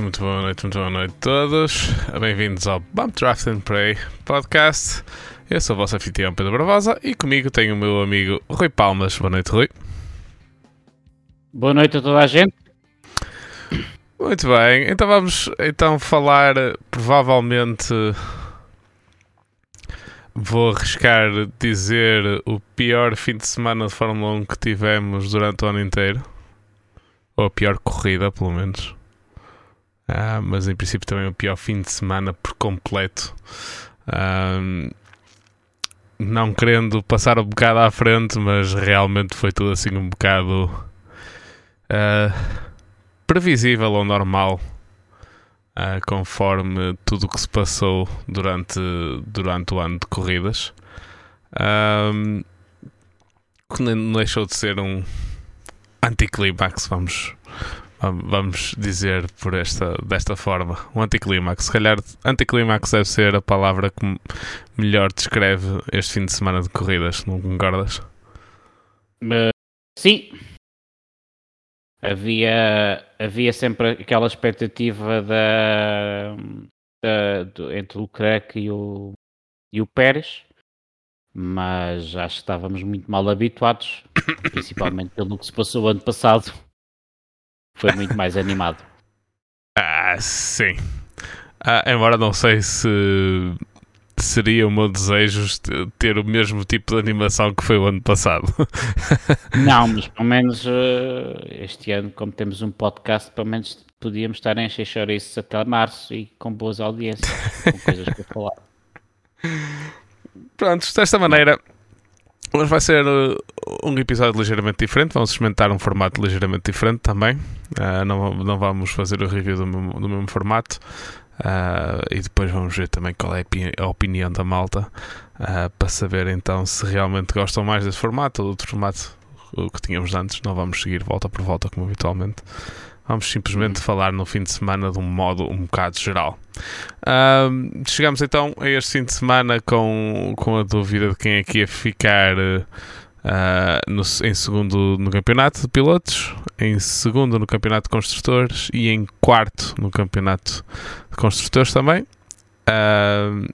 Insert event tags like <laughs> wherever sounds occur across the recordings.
Muito boa noite, muito boa noite, muito boa noite a todos. Bem-vindos ao Bump Draft and Play podcast. Eu sou o vosso anfitrião Pedro Bravosa e comigo tenho o meu amigo Rui Palmas. Boa noite, Rui. Boa noite a toda a gente. Muito bem, então vamos então falar provavelmente vou arriscar dizer o pior fim de semana de Fórmula 1 que tivemos durante o ano inteiro. Ou a pior corrida, pelo menos. Ah, mas em princípio também o pior fim de semana por completo. não querendo passar um bocado à frente, mas realmente foi tudo assim um bocado uh, previsível ou normal. Uh, conforme tudo o que se passou durante, durante o ano de corridas. Um, que não deixou de ser um, anticlímax, vamos, vamos dizer por esta, desta forma. Um anticlímax. Se calhar anticlímax deve ser a palavra que melhor descreve este fim de semana de corridas, não concordas? Sim. Havia, havia sempre aquela expectativa da, da do, entre o Leclerc e o, e o Pérez mas acho que estávamos muito mal habituados, <coughs> principalmente pelo que se passou ano passado. Foi muito mais animado. Ah, sim. Ah, embora não sei se seria o meu desejo ter o mesmo tipo de animação que foi o ano passado. <laughs> Não, mas pelo menos uh, este ano, como temos um podcast, pelo menos podíamos estar em encher chouriços até março e com boas audiências, com coisas para falar. Pronto, desta maneira, hoje vai ser uh, um episódio ligeiramente diferente. Vamos experimentar um formato ligeiramente diferente também. Uh, não, não vamos fazer o review do mesmo, do mesmo formato. Uh, e depois vamos ver também qual é a opinião da malta uh, para saber então se realmente gostam mais desse formato ou do outro formato que tínhamos antes. Não vamos seguir volta por volta como habitualmente. Vamos simplesmente uhum. falar no fim de semana de um modo um bocado geral. Uh, chegamos então a este fim de semana com, com a dúvida de quem é que ia ficar uh, no, em segundo no campeonato de pilotos, em segundo no campeonato de construtores e em quarto no campeonato de construtores também. Uh,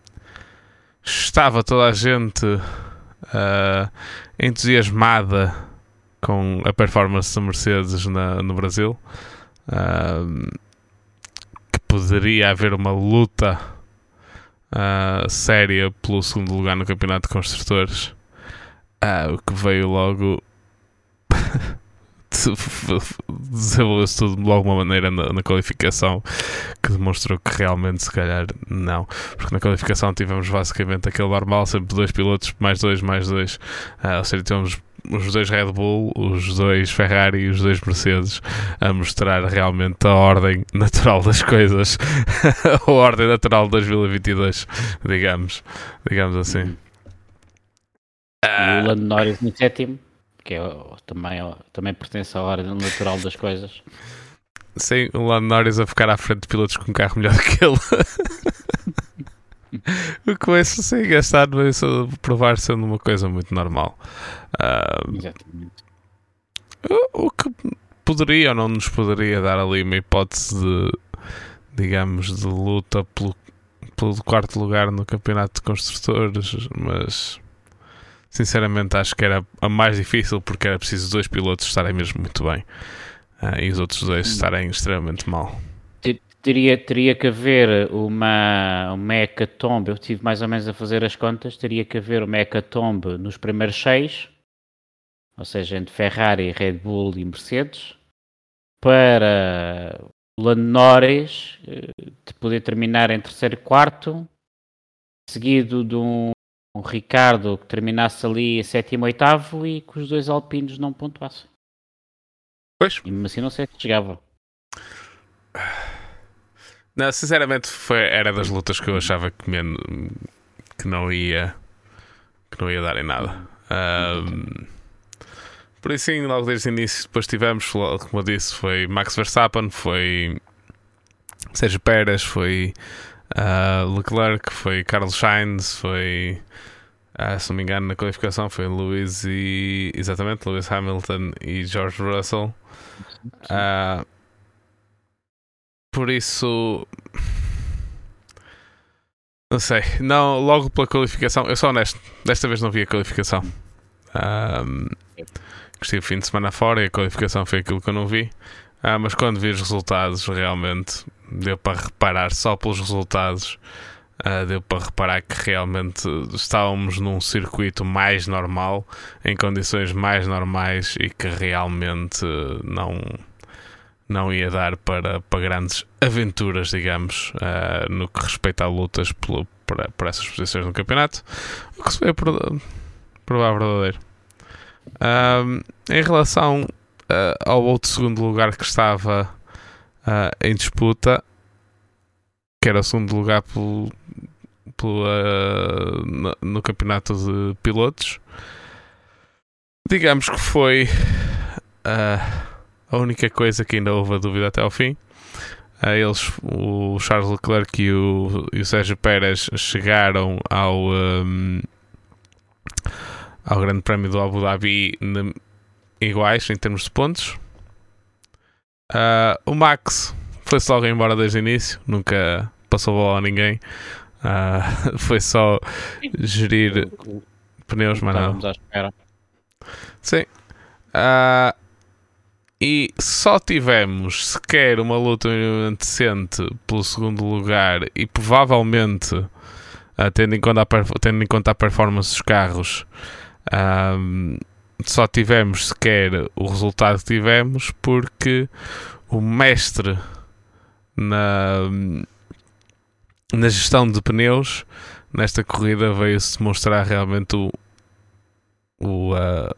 estava toda a gente uh, entusiasmada com a performance da Mercedes na, no Brasil que poderia haver uma luta uh, séria pelo segundo lugar no campeonato de construtores. Uh, o que veio logo <laughs> desenvolveu-se tudo de alguma maneira na, na, qualificação que demonstrou que realmente se calhar não, porque na qualificação tivemos basicamente aquele normal, sempre dois pilotos, mais dois, mais dois, uh, ou seja, tivemos os dois Red Bull, os dois Ferrari e os dois Mercedes a mostrar realmente a ordem <laughs> natural das coisas, <laughs> a ordem natural de 2022, digamos, digamos assim. E o Lando Norris no sétimo, que é, também, também pertence à ordem natural das coisas. Sim, o Lando Norris a ficar à frente de pilotos com um carro melhor que ele. <laughs> o que vai ser gastado vai provar sendo uma coisa muito normal. Uh, Exatamente. O, o, que poderia ou não nos poderia dar ali uma hipótese de, digamos, de luta pelo, pelo quarto lugar no campeonato de construtores, mas sinceramente acho que era a mais difícil porque era preciso dois pilotos estarem mesmo muito bem uh, e os outros dois estarem extremamente mal teria, teria que haver uma, uma hecatombe, eu estive mais ou menos a fazer as contas, teria que haver uma hecatombe nos primeiros seis, ou seja, entre Ferrari, Red Bull e Mercedes, para Lando Norris eh, de poder terminar em terceiro e quarto, seguido de um, um Ricardo que terminasse ali em sétimo e oitavo e que os dois alpinos não pontuassem. Pois. E mesmo assim não sei se chegava. Não, sinceramente foi, era das lutas que eu achava que, men, que não ia que não ia dar em nada. Um, por isso sim, logo desde o início depois tivemos, como eu disse, foi Max Verstappen, foi Sérgio Pérez, foi uh, Leclerc, foi Carlos Sainz, foi uh, se não me engano na qualificação foi Lewis e exatamente Lewis Hamilton e George Russell. Uh, por isso. Não sei. Não, logo pela qualificação. Eu sou honesto. Desta vez não vi a qualificação. Um, o fim de semana fora e a qualificação foi aquilo que eu não vi. Ah, mas quando vi os resultados, realmente deu para reparar só pelos resultados. Uh, deu para reparar que realmente estávamos num circuito mais normal, em condições mais normais e que realmente não, não ia dar para, para grandes aventuras, digamos, uh, no que respeita a lutas por, por, essas posições no campeonato, o que se vê provar verdadeiro. Uh, em relação uh, ao outro segundo lugar que estava em disputa, que era o segundo lugar pelo, pelo, no, no campeonato de pilotos, digamos que foi. Uh, a única coisa que ainda houve a dúvida até ao fim. Eles, o Charles Leclerc e o, e o Sérgio Pérez chegaram ao, um, ao Grande Prémio do Abu Dhabi iguais em termos de pontos. Uh, o Max foi-se logo embora desde o início, nunca passou bola a ninguém. Uh, <laughs> foi só gerir pneus, mas não. Sim. Uh, e só tivemos sequer uma luta decente pelo segundo lugar e provavelmente, uh, tendo, em conta a, tendo em conta a performance dos carros, um, só tivemos sequer o resultado que tivemos porque o mestre na, na gestão de pneus nesta corrida veio-se demonstrar realmente o, o uh,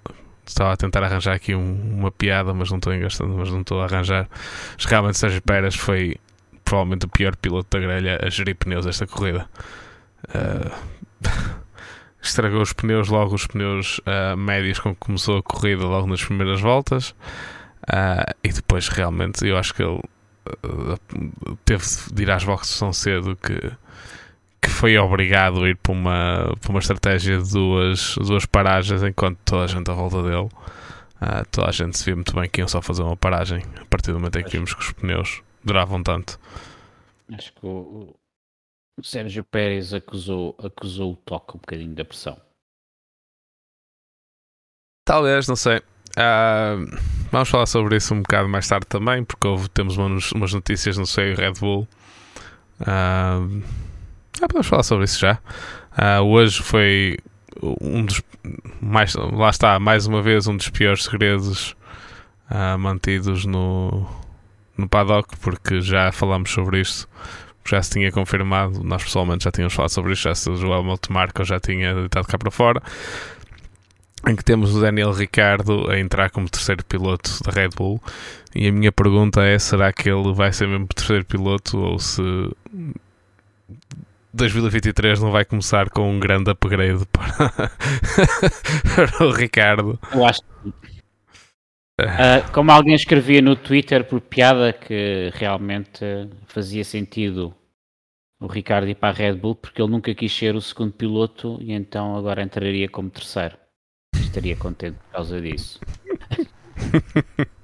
Estava a tentar arranjar aqui um, uma piada, mas não estou engastando, mas não estou a arranjar. Mas realmente Sérgio Pérez foi provavelmente o pior piloto da grelha a gerir pneus esta corrida. Uh, <laughs> estragou os pneus logo, os pneus uh, médios com que começou a corrida logo nas primeiras voltas. Uh, e depois realmente eu acho que ele teve de ir às boxes tão cedo que que foi obrigado a ir para uma, para uma estratégia de duas, duas paragens enquanto toda a gente à volta dele. Uh, toda a gente se via muito bem que iam só fazer uma paragem a partir do momento em que vimos que os pneus duravam tanto. Acho que o, o Sérgio Pérez acusou, acusou o toque um bocadinho da pressão. Talvez, não sei. Uh, vamos falar sobre isso um bocado mais tarde também, porque houve, temos umas, umas notícias no seio Red Bull. Uh, ah, podemos falar sobre isso já. Uh, hoje foi um dos mais lá está mais uma vez um dos piores segredos uh, mantidos no no paddock porque já falámos sobre isto já se tinha confirmado nós pessoalmente já tínhamos falado sobre isto já o Joel Marco já tinha deitado cá para fora em que temos o Daniel Ricardo a entrar como terceiro piloto da Red Bull e a minha pergunta é será que ele vai ser mesmo terceiro piloto ou se 2023 não vai começar com um grande upgrade para, <laughs> para o Ricardo. Eu acho que uh, como alguém escrevia no Twitter por piada que realmente fazia sentido o Ricardo ir para a Red Bull porque ele nunca quis ser o segundo piloto e então agora entraria como terceiro. Estaria contente por causa disso. <laughs>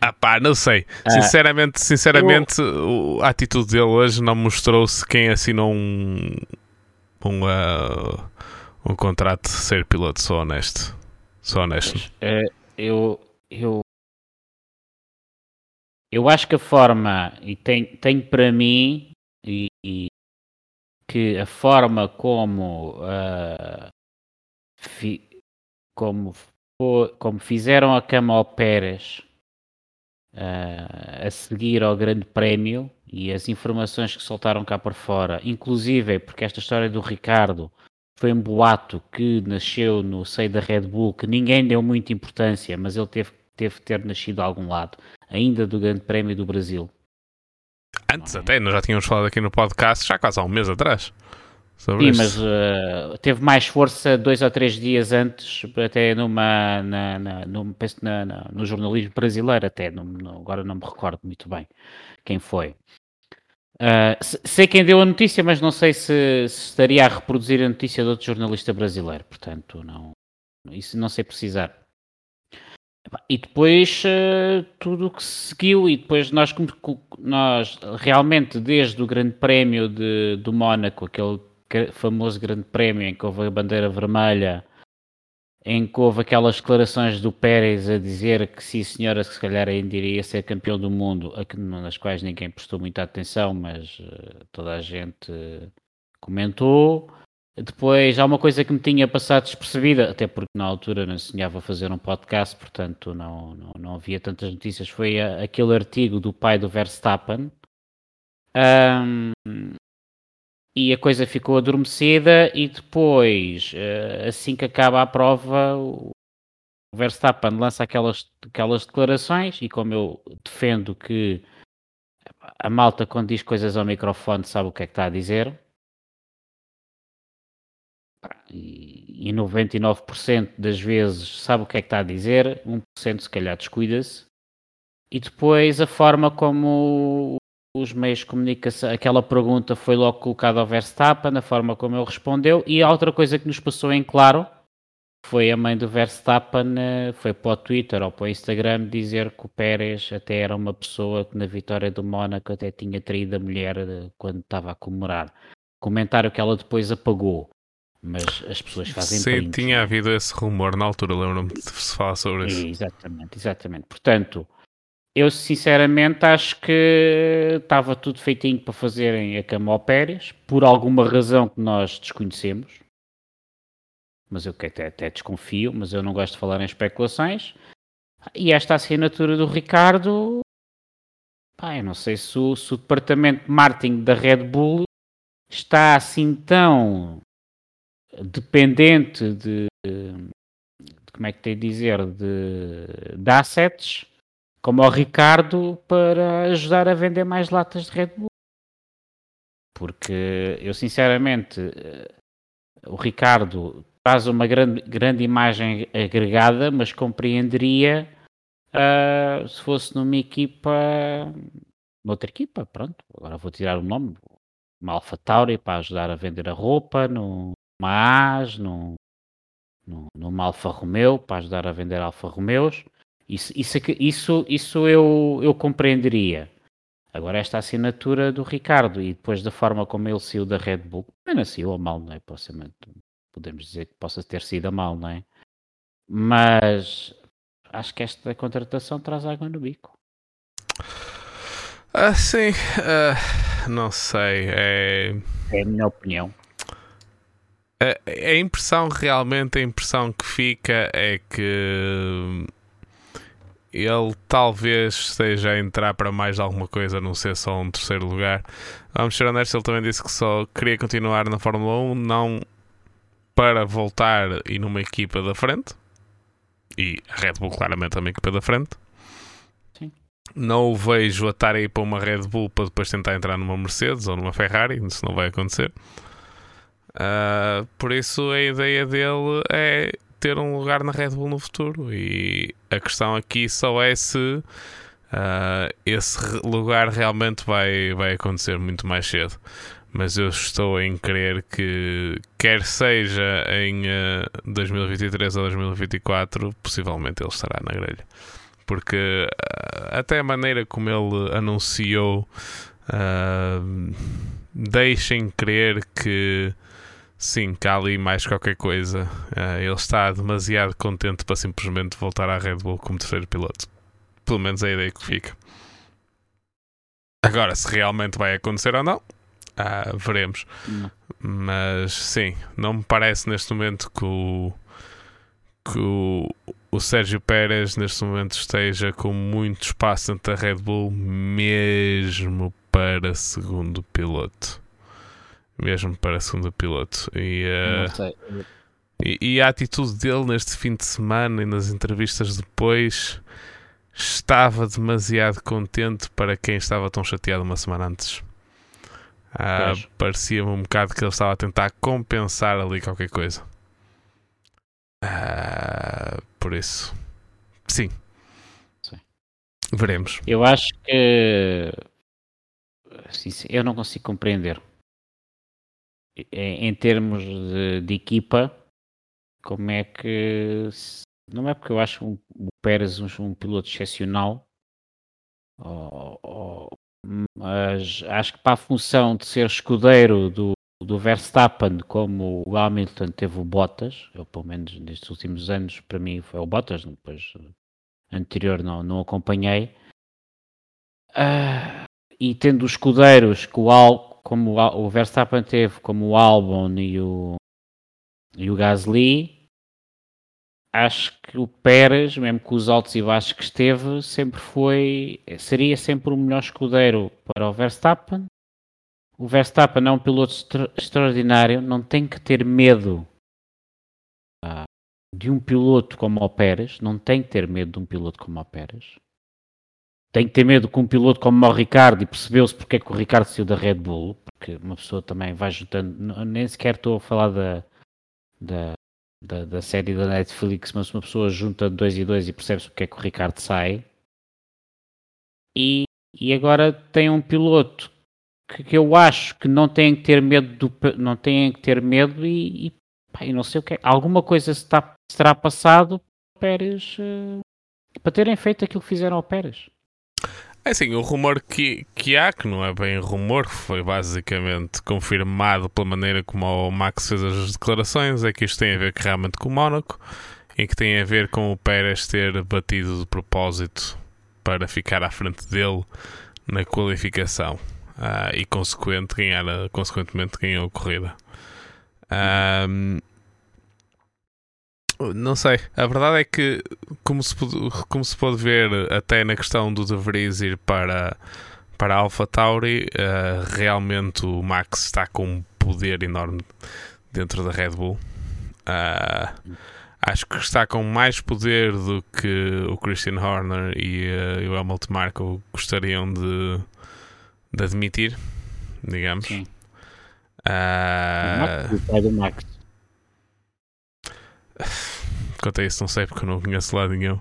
Ah pá, não sei. Ah. Sinceramente, sinceramente eu... a atitude dele hoje não mostrou-se quem assinou um, um, uh, um contrato de ser piloto, sou honesto. Sou honesto. É, eu, eu, eu acho que a forma, e tem, tem para mim, e, e que a forma como, uh, fi, como, como fizeram a cama ao Pérez uh, a seguir ao Grande Prémio e as informações que soltaram cá por fora, inclusive porque esta história do Ricardo foi um boato que nasceu no seio da Red Bull, que ninguém deu muita importância, mas ele teve, teve ter nascido a algum lado, ainda do Grande Prémio do Brasil. Antes até, nós já tínhamos falado aqui no podcast, já quase há um mês atrás. Sim, mas uh, teve mais força dois ou três dias antes, até numa, na, na, no, penso na, na, no jornalismo brasileiro, até, no, no, agora não me recordo muito bem quem foi. Uh, sei quem deu a notícia, mas não sei se, se, estaria a reproduzir a notícia de outro jornalista brasileiro, portanto, não, isso não sei precisar. E depois uh, tudo o que seguiu, e depois nós, nós realmente, desde o Grande Prémio de, do Mónaco, aquele famoso Grande Prémio em que houve a bandeira vermelha, em que houve aquelas declarações do Pérez a dizer que sim, senhora, se calhar ainda iria ser campeão do mundo, nas quais ninguém prestou muita atenção, mas uh, toda a gente comentou. Depois há uma coisa que me tinha passado despercebida, até porque na altura não sonhava fazer um podcast, portanto não, não, não havia tantas notícias. Foi a, aquele artigo do pai do Verstappen. Um, e a coisa ficou adormecida e depois, eh, assim que acaba a prova, o Verstappen lança aquelas, aquelas declarações e como eu defendo que a malta quando diz coisas ao microfone sabe o que é que está a dizer, e, 99% das vezes sabe o que é que está a dizer, 1% se calhar descuida-se. E depois a forma como os meios de comunicação, aquela pergunta foi logo colocada ao Verstappen, a forma como ele respondeu, e a outra coisa que nos passou em claro foi a mãe do Verstappen, eh, foi para o Twitter ou para o Instagram dizer que o Pérez até era uma pessoa que na vitória do Mónaco até tinha traído a mulher eh, quando estava a comemorar. Comentário que ela depois apagou mas as pessoas fazem Sim, prints, tinha havido esse rumor na altura, lembro-me de se falar sobre isso. Exatamente, exatamente. Portanto, eu sinceramente acho que estava tudo feitinho para fazerem a cama ao Pérez, por alguma razão que nós desconhecemos, mas eu até, até desconfio, mas eu não gosto de falar em especulações. E esta assinatura do Ricardo, pá, eu não sei se o, se o departamento de marketing da Red Bull está assim tão dependente de, de, como é que tem de dizer, de, de assets, como o Ricardo, para ajudar a vender mais latas de Red Bull. Porque eu sinceramente, eh, o Ricardo traz uma grande, grande imagem agregada, mas compreenderia uh, se fosse numa equipa, noutra equipa, pronto, agora vou tirar o nome, uma Alpha Tauri para ajudar a vender a roupa, no, uma AS, num, numa Alfa Romeo, para ajudar a vender Alfa Romeos. Isso, isso, isso, isso eu, eu compreenderia. Agora, esta assinatura do Ricardo e depois da forma como ele saiu da Red Bull, não nasceu a mal, não é? Podemos dizer que possa ter sido a mal, não é? Mas acho que esta contratação traz água no bico. Ah, sim, uh, não sei. É... é a minha opinião. A, a, impressão, realmente, a impressão que fica é que ele talvez esteja a entrar para mais alguma coisa, não ser só um terceiro lugar. Vamos ser honestos, ele também disse que só queria continuar na Fórmula 1, não para voltar e numa equipa da frente. E a Red Bull, claramente, é uma equipa da frente. Sim. Não o vejo a estar aí para uma Red Bull para depois tentar entrar numa Mercedes ou numa Ferrari, isso não vai acontecer. Uh, por isso a ideia dele é ter um lugar na Red Bull no futuro. E a questão aqui só é se uh, esse lugar realmente vai, vai acontecer muito mais cedo. Mas eu estou em crer que, quer seja em uh, ah, 2023 ou 2024, possivelmente ele estará na grelha. Porque até a maneira como ele anunciou, deixem crer que Sim, há ali mais qualquer coisa. Uh, ele está demasiado contente para simplesmente voltar à Red Bull como terceiro piloto. Pelo menos é a ideia que fica. Agora, se realmente vai acontecer ou não, uh, veremos. Não. Mas sim, não me parece neste momento que o, que o, o Sérgio Pérez neste momento esteja com muito espaço dentro da Red Bull, mesmo para segundo piloto mesmo para segundo piloto. E, uh, e, e, a atitude dele neste fim de semana e nas entrevistas depois estava demasiado contente para quem estava tão chateado uma semana antes. Uh, Parecia-me um bocado que ele estava a tentar compensar ali qualquer coisa. Uh, por isso, sim. sim. Veremos. Eu acho que eu não consigo compreender em termos de, de, equipa, como é que não é porque eu acho o Pérez um, um piloto excepcional, mas acho que para a função de ser escudeiro do, do Verstappen, como o Hamilton teve o Bottas, eu pelo menos nestes últimos anos, para mim foi o Bottas, depois anterior não, não acompanhei. Uh, e tendo os escudeiros que o Al, como o, Verstappen teve, como o Albon e o, e o Gasly, acho que o Pérez, mesmo com os altos e baixos que esteve, sempre foi, seria sempre o melhor escudeiro para o Verstappen. O Verstappen é um piloto extra, extraordinário, não tem que ter medo uh, de um piloto como o Pérez, não tem que ter medo de um piloto como o Pérez tem que ter medo com um piloto como o Ricardo e percebeu-se porque é que o Ricardo saiu da Red Bull, porque uma pessoa também vai juntando, nem sequer estou a falar da, da, da, da série da Netflix, mas uma pessoa junta dois e dois e percebe-se porque é que o Ricardo sai. E, e agora tem um piloto que, que, eu acho que não tem que ter medo do, não tem que ter medo e, e, pá, não sei o que é. Alguma coisa se está, será passado Pérez uh, para terem feito aquilo que fizeram ao Pérez. É assim, o rumor que, que há, que não é bem rumor, foi basicamente confirmado pela maneira como o Max fez as declarações, é que isto tem a ver realmente com o Mónaco e que tem a ver com o Pérez ter batido de propósito para ficar à frente dele na qualificação uh, e consequente, ganhar, consequentemente ganhou a corrida. Um, não sei. A verdade é que, como se, pode, como se pode ver até na questão do De Vries ir para, para a Alpha Tauri, uh, realmente o Max está com um poder enorme dentro da Red Bull. Uh, acho que está com mais poder do que o Christian Horner e, uh, e o Hamilton Marco gostariam de, de admitir, digamos. Sim. Uh, o pai do Max. <sighs> Quanto a isso, não sei porque eu não conheço lá nenhum.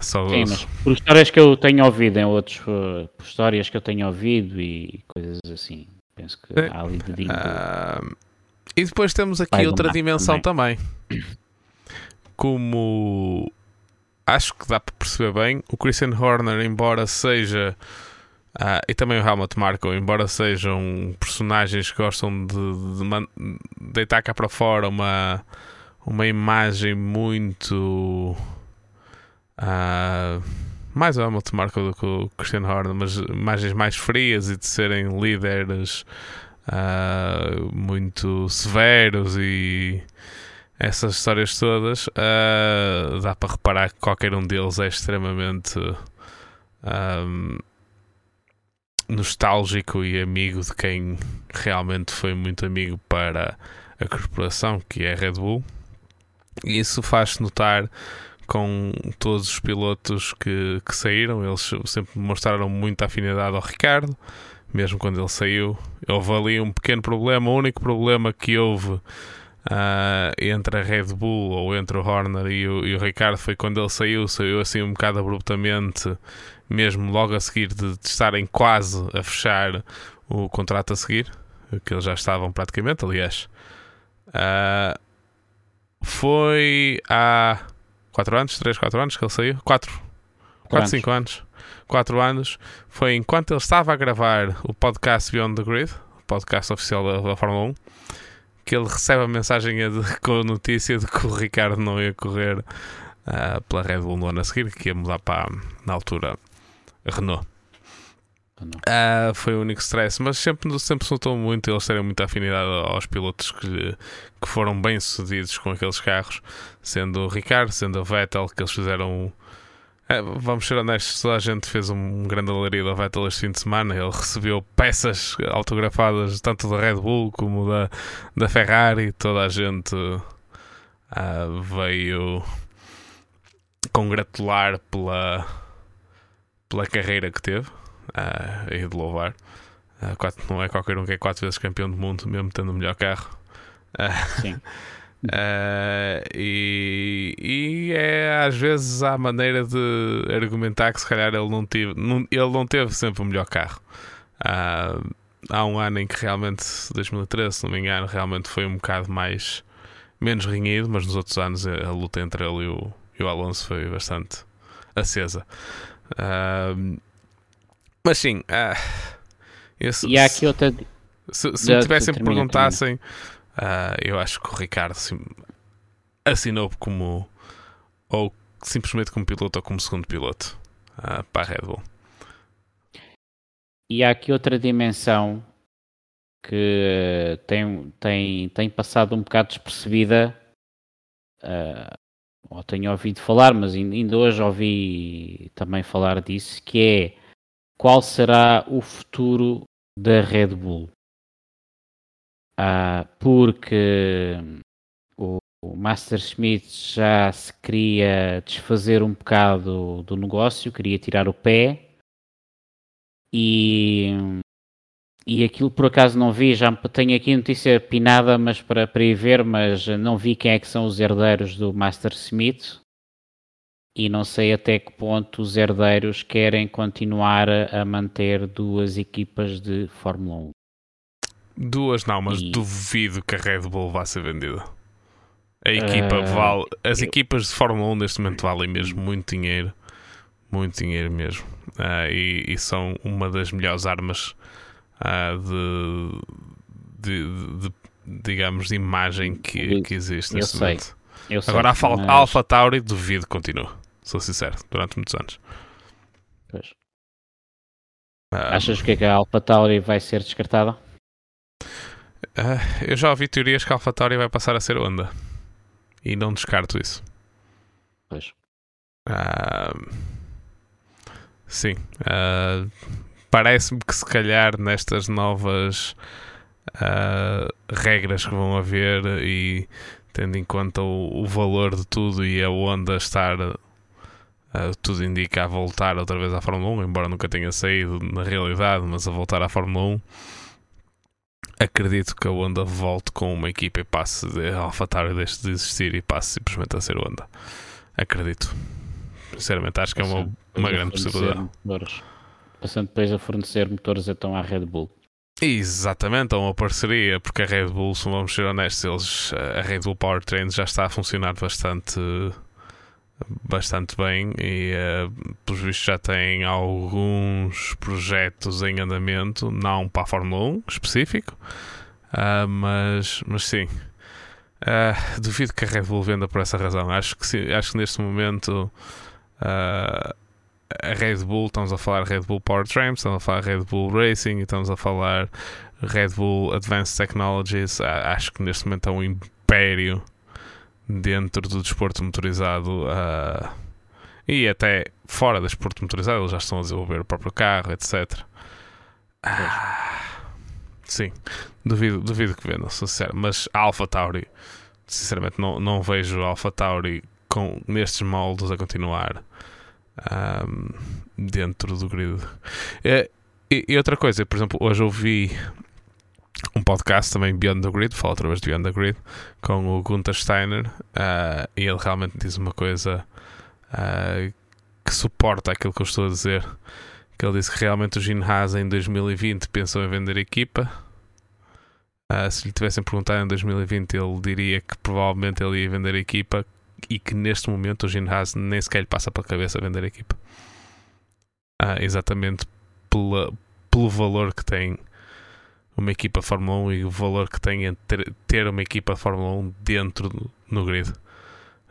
Só Sim, mas por histórias que eu tenho ouvido em outros, uh, por histórias que eu tenho ouvido e coisas assim. Penso que há ali dedinho. Uh, e depois temos aqui outra dimensão também. também. Como acho que dá para perceber bem, o Christian Horner, embora seja. Uh, e também o Helmut Marko, embora sejam personagens que gostam de, de, de deitar cá para fora uma uma imagem muito. Uh, mais ou menos marca do que o Cristiano Horner, mas imagens mais frias e de serem líderes uh, muito severos e essas histórias todas, uh, dá para reparar que qualquer um deles é extremamente um, nostálgico e amigo de quem realmente foi muito amigo para a corporação que é a Red Bull. Isso faz-se notar com todos os pilotos que, que saíram. Eles sempre mostraram muita afinidade ao Ricardo, mesmo quando ele saiu. Houve ali um pequeno problema. O único problema que houve uh, entre a Red Bull ou entre o Horner e o, e o, Ricardo foi quando ele saiu. Saiu assim um bocado abruptamente, mesmo logo a seguir de, de estarem quase a fechar o contrato a seguir, que eles já estavam praticamente, aliás. Uh, foi há 4 anos, 3, 4 anos que ele saiu. 4, 4, 5 anos. 4 anos. Foi enquanto ele estava a gravar o podcast Beyond the Grid, o podcast oficial da, da Fórmula 1, que ele recebe a mensagem de, com a notícia de que o Ricardo não ia correr uh, pela Red Bull no ano a seguir, que ia mudar para, na altura, a Renault. Uh, foi o único stress, mas sempre, sempre se notou muito eles terem muita afinidade aos pilotos que, que foram bem sucedidos com aqueles carros, sendo o Ricardo, sendo o Vettel, que eles fizeram. É, vamos ser honestos, toda a gente fez um grande galeria do Vettel este fim de semana. Ele recebeu peças autografadas tanto da Red Bull como da, da Ferrari. Toda a gente uh, veio congratular pela, pela carreira que teve uh, e de louvar. Uh, quatro, não é qualquer um que é quatro vezes campeão do mundo, mesmo tendo o melhor carro. Uh, Sim. Uh, <laughs> e, e, é às vezes a maneira de argumentar que se calhar ele não teve, não, ele não teve sempre o melhor carro. Uh, há um ano em que realmente, 2013, se não me engano, realmente foi um bocado mais menos renhido, mas nos outros anos a, a luta entre ele e o, e o Alonso foi bastante acesa. Uh, mas sim, uh, esse, e há aqui outra. Se, se me tivessem perguntassem, uh, eu acho que o Ricardo sim, assinou como ou simplesmente como piloto ou como segundo piloto uh, para a Red Bull. E há aqui outra dimensão que tem, tem, tem passado um bocado despercebida, uh, ou tenho ouvido falar, mas ainda hoje ouvi também falar disso, que é qual será o futuro da Red Bull? Uh, porque o, o Master Smith já se queria desfazer um bocado do negócio, queria tirar o pé. E, e aquilo por acaso não vi, já tenho aqui notícia pinada mas para, para ir ver, mas não vi quem é que são os herdeiros do Master Smith e não sei até que ponto os herdeiros querem continuar a manter duas equipas de Fórmula 1. Duas não, mas e... duvido que a Red Bull vá ser vendida. A equipa uh, vale. As eu... equipas de Fórmula 1 neste momento valem mesmo muito dinheiro. Muito dinheiro mesmo. Uh, e, e, são uma das melhores armas uh, de, de, de, digamos, de imagem que, que existe neste momento. Agora a, mas... Alpha Tauri duvido que continue sou sincero, durante muitos anos. Pois. Um, Achas que, é que a AlphaTauri vai ser descartada? Uh, eu já ouvi teorias que a AlphaTauri vai passar a ser Honda. E não descarto isso. Pois. Uh, sim. Uh, Parece-me que se calhar nestas novas regras que vão haver e tendo em conta o, o valor de tudo e a Honda estar Uh, tudo indica a voltar outra vez à Fórmula 1, embora nunca tenha saído na realidade, mas a voltar à Fórmula 1. Acredito que a Honda volte com uma equipa e passe de AlphaTauri deixe de existir e passe simplesmente a ser Honda. Acredito. Sinceramente, acho que é uma, uma grande possibilidade. Motores. Passando depois a fornecer motores então à Red Bull. Exatamente, é uma parceria, porque a Red Bull, se vamos ser honestos, eles, a Red Bull Powertrain já está a funcionar bastante bastante bem e uh, pelos vistos já tem alguns projetos em andamento, não para a Fórmula 1 específico, uh, mas, mas sim. Uh, duvido que a Red Bull venda por essa razão. Acho que, sim, acho que neste momento uh, a Red Bull, estamos a falar Red Bull Powertrain, estamos a falar Red Bull Racing, estamos a falar Red Bull Advanced Technologies. acho que neste momento é um império dentro do desporto motorizado uh, e até fora do desporto motorizado, eles já estão a desenvolver o próprio carro, etc. Ah, sim, duvido, duvido que vendam, sou sincero, mas a Alpha Tauri, sinceramente, não, não vejo a Alpha Tauri com, nestes moldes a continuar um, dentro do grid. E, e, e, outra coisa, por exemplo, hoje ouvi um podcast também Beyond the Grid, fala através de Beyond the Grid, com o Gunther Steiner, uh, e ele realmente diz uma coisa uh, que suporta aquilo que eu estou a dizer. Que ele disse que realmente o Gene Haas em 2020 pensou em vender a equipa. Uh, se lhe tivessem perguntado em 2020, ele diria que provavelmente ele ia vender a equipa e que neste momento o Gene Haas nem sequer lhe passa pela cabeça vender a equipa. exatamente pela, pelo valor que tem uma equipa Fórmula 1 e o valor que tem ter, ter uma equipa Fórmula 1 dentro no grid.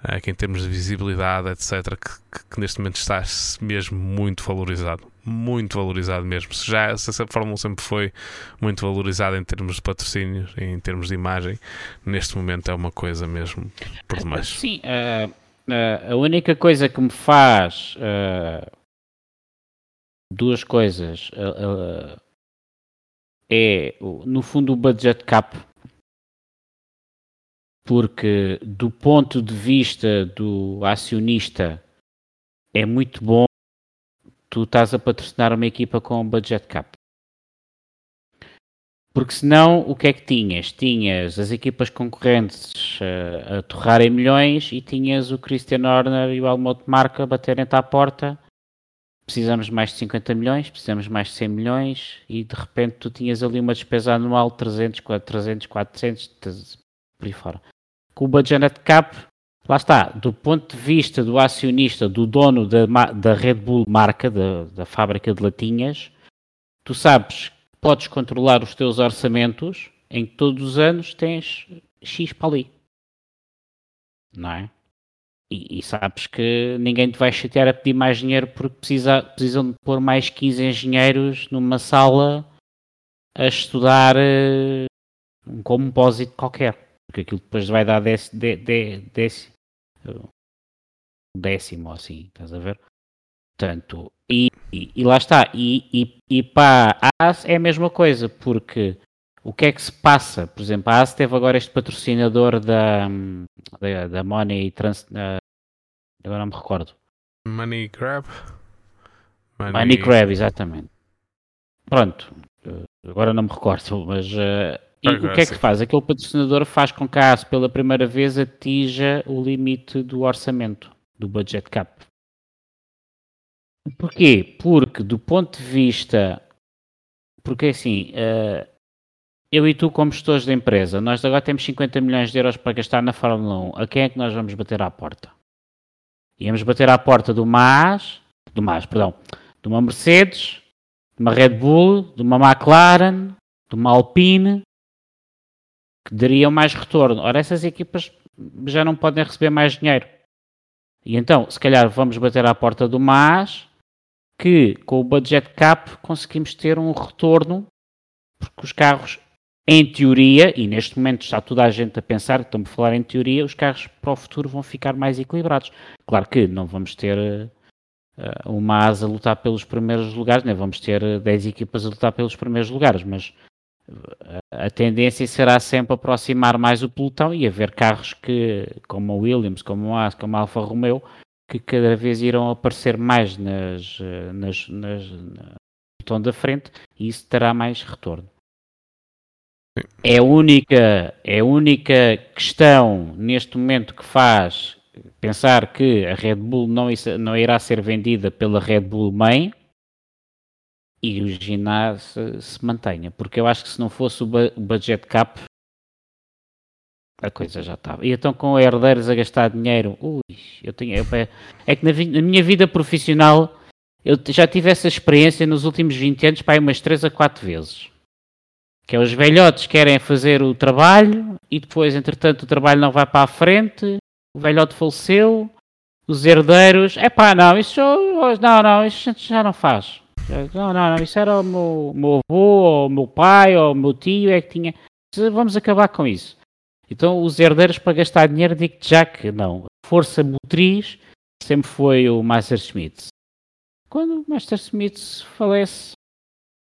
É, que em termos de visibilidade, etc., que, que, que, neste momento está mesmo muito valorizado. Muito valorizado mesmo. Se já se a Fórmula 1 sempre foi muito valorizada em termos de patrocínios, em termos de imagem, neste momento é uma coisa mesmo por demais. Sim, uh, uh, a única coisa que me faz uh, duas coisas é, no fundo, o budget cap, porque do ponto de vista do acionista é muito bom tu estás a patrocinar uma equipa com um budget cap. Porque senão, o que é que tinhas? Tinhas as equipas concorrentes uh, a torrarem milhões e tinhas o Christian Horner e o Helmut Marca baterem-te à porta precisamos mais de 50 milhões, precisamos mais de 100 milhões e de repente tu tinhas ali uma despesa anual de 300, 300, 400, por aí fora. Com o budget cap lá está, do ponto de vista do acionista, do dono da, da Red Bull marca, da, da fábrica de latinhas, tu sabes que podes controlar os teus orçamentos em que todos os anos tens X para ali. Não é? E, e, sabes que ninguém te vai chatear a pedir mais dinheiro porque precisa, precisam de pôr mais 15 engenheiros numa sala a estudar uh, um compósito qualquer. Porque aquilo depois vai dar décimo, décimo, décimo assim, estás a ver? Portanto, e, e, e lá está. E, e, e AS é a mesma coisa, porque o que é que se passa? Por exemplo, a AS teve agora este patrocinador da, da, da Money Trans. Uh, agora não me recordo. Money Grab? Money, Money Grab, exatamente. Pronto, agora não me recordo, <laughs> mas uh, o que é que faz? Aquele patrocinador faz com que a AS pela primeira vez atinja o limite do orçamento, do budget cap. Porquê? Porque do ponto de vista. Porque assim, uh, eu e tu, como gestores da empresa, nós agora temos 50 milhões de euros para gastar na Fórmula 1. A quem é que nós vamos bater à porta? Íamos bater à porta do MAS, do MAS, perdão, de uma Mercedes, de uma Red Bull, de uma McLaren, de uma Alpine, que dariam mais retorno. Ora, essas equipas já não podem receber mais dinheiro. E então, se calhar, vamos bater à porta do MAS, que com o budget cap conseguimos ter um retorno, porque os carros, em teoria, e neste momento está toda a gente a pensar, estamos a falar em teoria, os carros para o futuro vão ficar mais equilibrados. Claro que não vamos ter uh, uma asa a lutar pelos primeiros lugares, nem vamos ter 10 equipas a lutar pelos primeiros lugares, mas a tendência será sempre aproximar mais o pelotão e haver carros que, como a Williams, como a como a Alfa Romeo, que cada vez irão aparecer mais nas, nas, nas, no pelotão da frente e isso terá mais retorno. É a única, é única questão neste momento que faz pensar que a Red Bull não, não irá ser vendida pela Red Bull mãe, e o ginásio se mantenha, porque eu acho que se não fosse o, budget cap a coisa já estava. E então com herdeiros a gastar dinheiro, ui, eu tenho, eu, é que na, na, minha vida profissional eu já tive essa experiência nos últimos 20 anos, para umas 3 a 4 vezes. Que é os velhotes querem fazer o trabalho e depois, entretanto, o trabalho não vai para a frente, o velhote faleceu, os herdeiros, é pá, não, isso não, não, isso já não faz. Não, não, não, isso era o meu, meu avô, ou o meu pai, ou o meu tio é que tinha. Vamos acabar com isso. Então, os herdeiros para gastar dinheiro, digo já que não. Força motriz sempre foi o Master Smith. Quando o Master Smith falece,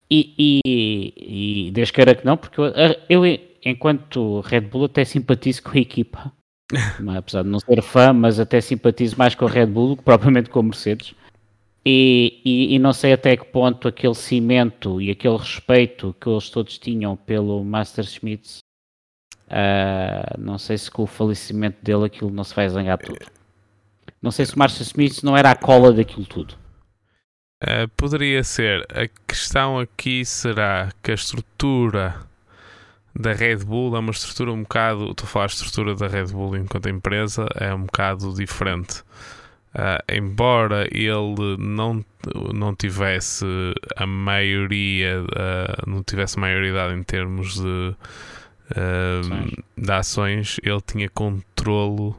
e, e, e Deus queira que não, porque eu, eu, enquanto Red Bull, até simpatizo com a equipa. <laughs> Apesar de não ser fã, mas até simpatizo mais com a Red Bull do que propriamente com a Mercedes. E, e, e, não sei até que ponto aquele cimento e aquele respeito que eles todos tinham pelo Master Schmitz, uh, não sei se com o falecimento dele aquilo não se vai zangar tudo. Não sei se o Master Schmitz não era a cola daquilo tudo. Uh, poderia ser. A questão aqui será que a estrutura da Red Bull é uma estrutura um bocado. Estou a falar a estrutura da Red Bull enquanto empresa, é um bocado diferente. Uh, embora ele não, não tivesse a maioria, uh, não tivesse maioridade em termos de, uh, de ações, ele tinha controlo,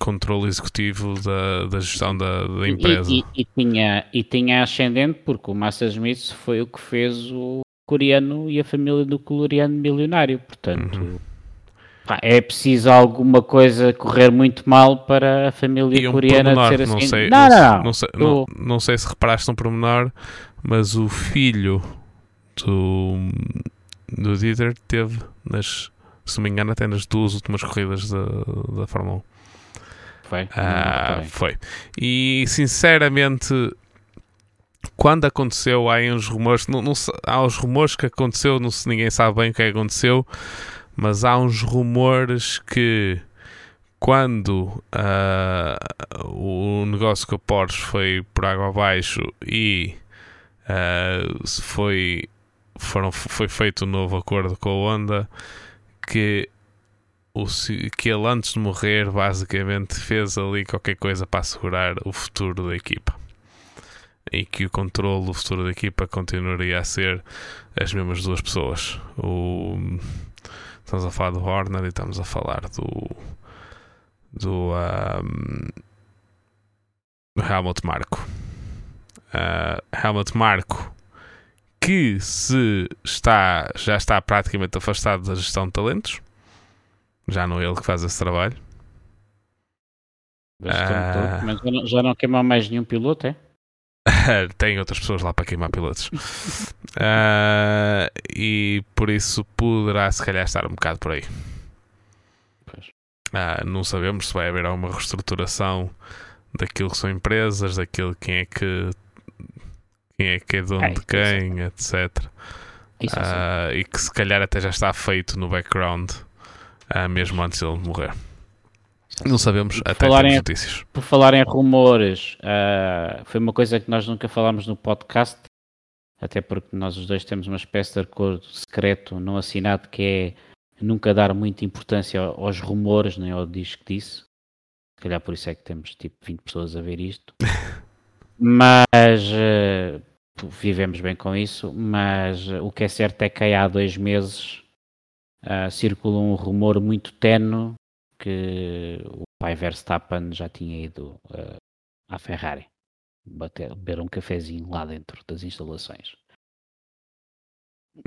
controlo executivo da, da gestão da, da empresa. E, e, e, tinha, e tinha ascendente porque o Massa Smith foi o que fez o coreano e a família do coreano milionário, portanto... Uhum é preciso alguma coisa correr muito mal para a família um coreana pormenor, ser assim. Não sei, não, não, não, não, sei, não, não sei se reparaste um pormenor, mas o filho do, do Dieter teve, nas, se não me engano, até nas duas últimas corridas da, da Fórmula 1. Foi? Ah, foi. E sinceramente, quando aconteceu, há uns rumores, não, não, há uns rumores que aconteceu, não se ninguém sabe bem o que é aconteceu mas há uns rumores que quando uh, o negócio com a Porsche foi por água abaixo e uh, foi, foram, foi feito um novo acordo com a Honda, que o, que ele antes de morrer basicamente fez ali qualquer coisa para assegurar o futuro da equipa e que o controle do futuro da equipa continuaria a ser as mesmas duas pessoas. O, estamos a falar do Horner e estamos a falar do do, um, Helmut Marko. Uh, Helmut Marko que se está já está praticamente afastado da gestão de talentos já não é ele que faz esse trabalho uh, mas já não, já não queima mais nenhum piloto é? <laughs> tem outras pessoas lá para queimar pilotos. uh, <laughs> e por isso poderá se calhar estar um bocado por aí. Uh, não sabemos se vai haver alguma reestruturação daquilo que são empresas, daquilo quem é que quem é que é dono é, de quem, etc. Uh, e que se calhar até já está feito no background mesmo antes de ele morrer. Não sabemos por até falar notícias. Por falar em rumores, uh, foi uma coisa que nós nunca falámos no podcast, até porque nós os dois temos uma espécie de acordo secreto não assinado que é nunca dar muita importância aos rumores, nem ao disco disse. Se calhar por isso é que temos tipo 20 pessoas a ver isto. <laughs> mas uh, vivemos bem com isso. Mas o que é certo é que há dois meses circula um rumor muito tenue que o pai Verstappen já tinha ido uh, à Ferrari bater, beber um cafezinho lá dentro das instalações.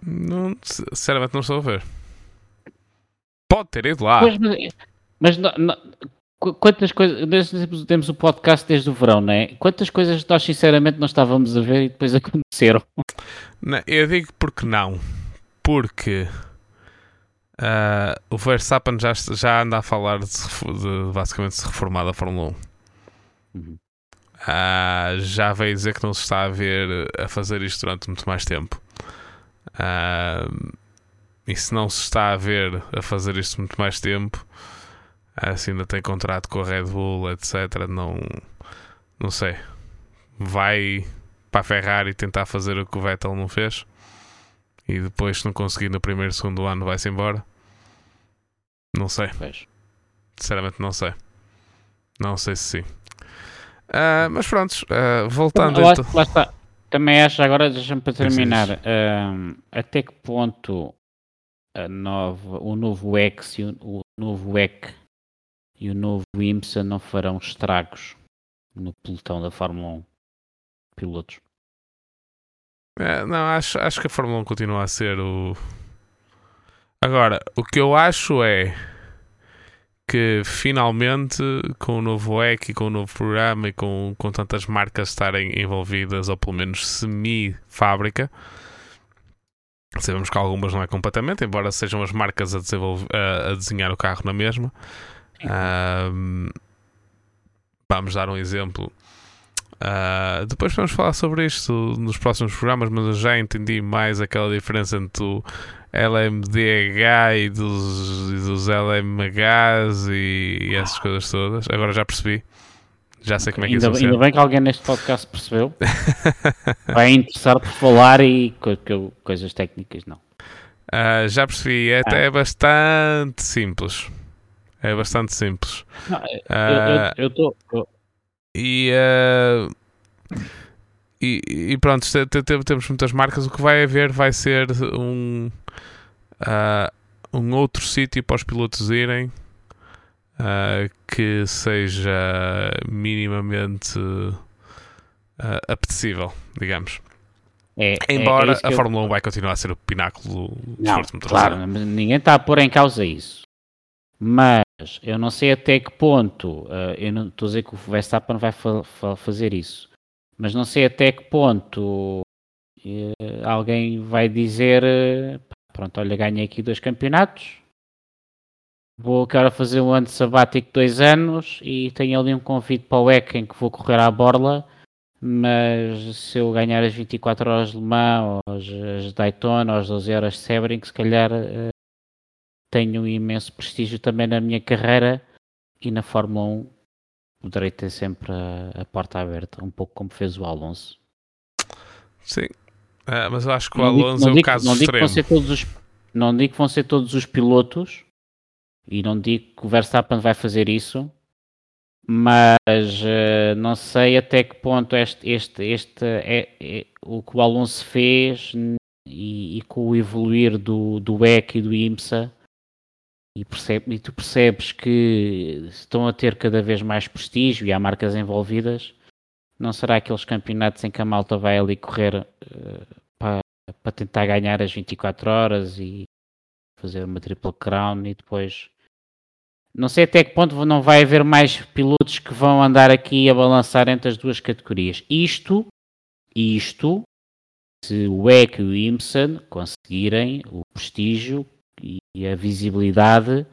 Não, sinceramente não estou a ver. Pode ter ido lá. Pois, mas, mas não, não, quantas coisas. Desde, temos o podcast desde o verão, não é? Quantas coisas nós sinceramente não estávamos a ver e depois <laughs> aconteceram? Não, eu digo porque não. Porque Uh, o Verstappen já, já anda a falar de, de basicamente se reformar da Fórmula 1. Uhum. Uh, já veio dizer que não se está a ver a fazer isto durante muito mais tempo. Uh, e se não se está a ver a fazer isto muito mais tempo, se ainda tem contrato com a Red Bull, etc., não, não sei. Vai para a Ferrari tentar fazer o que o Vettel não fez e depois, se não conseguir no primeiro, segundo ano, vai-se embora. Não sei. Pois. Sinceramente, não sei. Não sei se sim. Uh, mas pronto, uh, voltando. Lá, então... lá está. Também acho, agora deixa-me para terminar, uh, até que ponto a nova, o novo X o, o novo EC e o novo IMSA não farão estragos no pelotão da Fórmula 1 pilotos? É, não, acho, acho que a Fórmula 1 continua a ser o, Agora, o que eu acho é que finalmente, com o novo EC e com o novo programa e com, com tantas marcas estarem envolvidas, ou pelo menos semi-fábrica, sabemos que algumas não é completamente, embora sejam as marcas a, a, a desenhar o carro na mesma. Vamos dar um exemplo. Uh, depois vamos falar sobre isto nos próximos programas, mas eu já entendi mais aquela diferença entre o LMDH e dos, e dos LMHs e, e, essas coisas todas. Agora já percebi. Já sei como é que ainda, isso Ainda bem que alguém neste podcast percebeu. <laughs> Vai interessar por falar e co co coisas técnicas não. Uh, já percebi. É, ah. é bastante simples. É bastante simples. Não, uh, eu estou. E. Uh, e, e, pronto, temos muitas marcas. O que vai haver vai ser um, uh, um outro sítio para os pilotos irem uh, que seja minimamente uh, apetecível, digamos. É, é Embora é, é a Fórmula eu... 1 vai continuar a ser o pináculo do esporte Claro, ninguém está a pôr em causa isso. Mas eu não sei até que ponto, eu não estou a dizer que o Verstappen vai fa fa fazer isso, mas não sei até que ponto uh, alguém vai dizer uh, Pronto, olha, ganhei aqui dois campeonatos. Vou agora fazer um ano sabático de dois anos e tenho ali um convite para o EC em que vou correr à borla. Mas se eu ganhar as 24 horas de Le Mans, ou as Daytona, ou as 12 horas de Sebring, se calhar uh, tenho um imenso prestígio também na minha carreira e na Fórmula 1 poderei ter sempre a, a porta aberta, um pouco como fez o Alonso. Sim, ah, mas eu acho que o Alonso digo, é o caso não extremo. Digo os, não digo que vão ser todos os pilotos, E não digo que o Verstappen vai fazer isso, mas uh, não sei até que ponto este, este, este é, é, o que o Alonso fez e, e, com o evoluir do, do EC e do IMSA e, percebe, e tu percebes que estão a ter cada vez mais prestígio e há marcas envolvidas, não será aqueles campeonatos em que a malta vai ali correr uh, para, para tentar ganhar as 24 horas e fazer uma triple crown e depois não sei até que ponto não vai haver mais pilotos que vão andar aqui a balançar entre as duas categorias. Isto, isto, se o EC e o IMSA conseguirem o prestígio e a visibilidade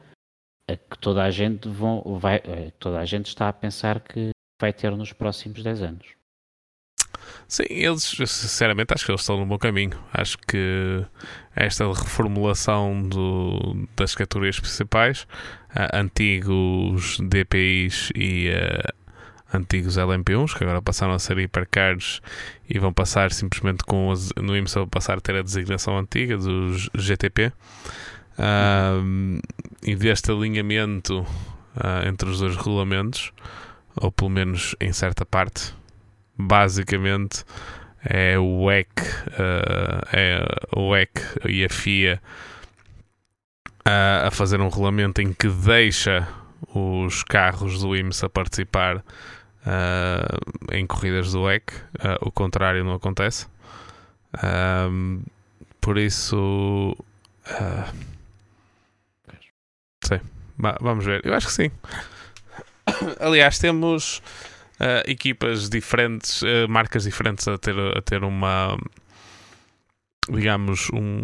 a que toda a gente vão, vai, toda a gente está a pensar que vai ter nos próximos 10 anos. Sim, eles, sinceramente, acho que eles estão no bom caminho. Acho que esta reformulação do, das categorias principais, uh, antigos DPIs e uh, antigos LMP1s, que agora passaram a ser hipercars e vão passar simplesmente com as, no IMSA, passar a ter a designação antiga dos GTP. Uh, e deste alinhamento entre os dois regulamentos, ou pelo menos em certa parte, basicamente é o WEC, uh, é o WEC e a FIA a fazer um regulamento em que deixa os carros do IMSA participar uh, em corridas do WEC, uh, o contrário não acontece. Por isso, sei, vamos ver. Eu acho que sim. <coughs> Aliás, temos equipas diferentes, marcas diferentes a ter, a ter uma digamos, um,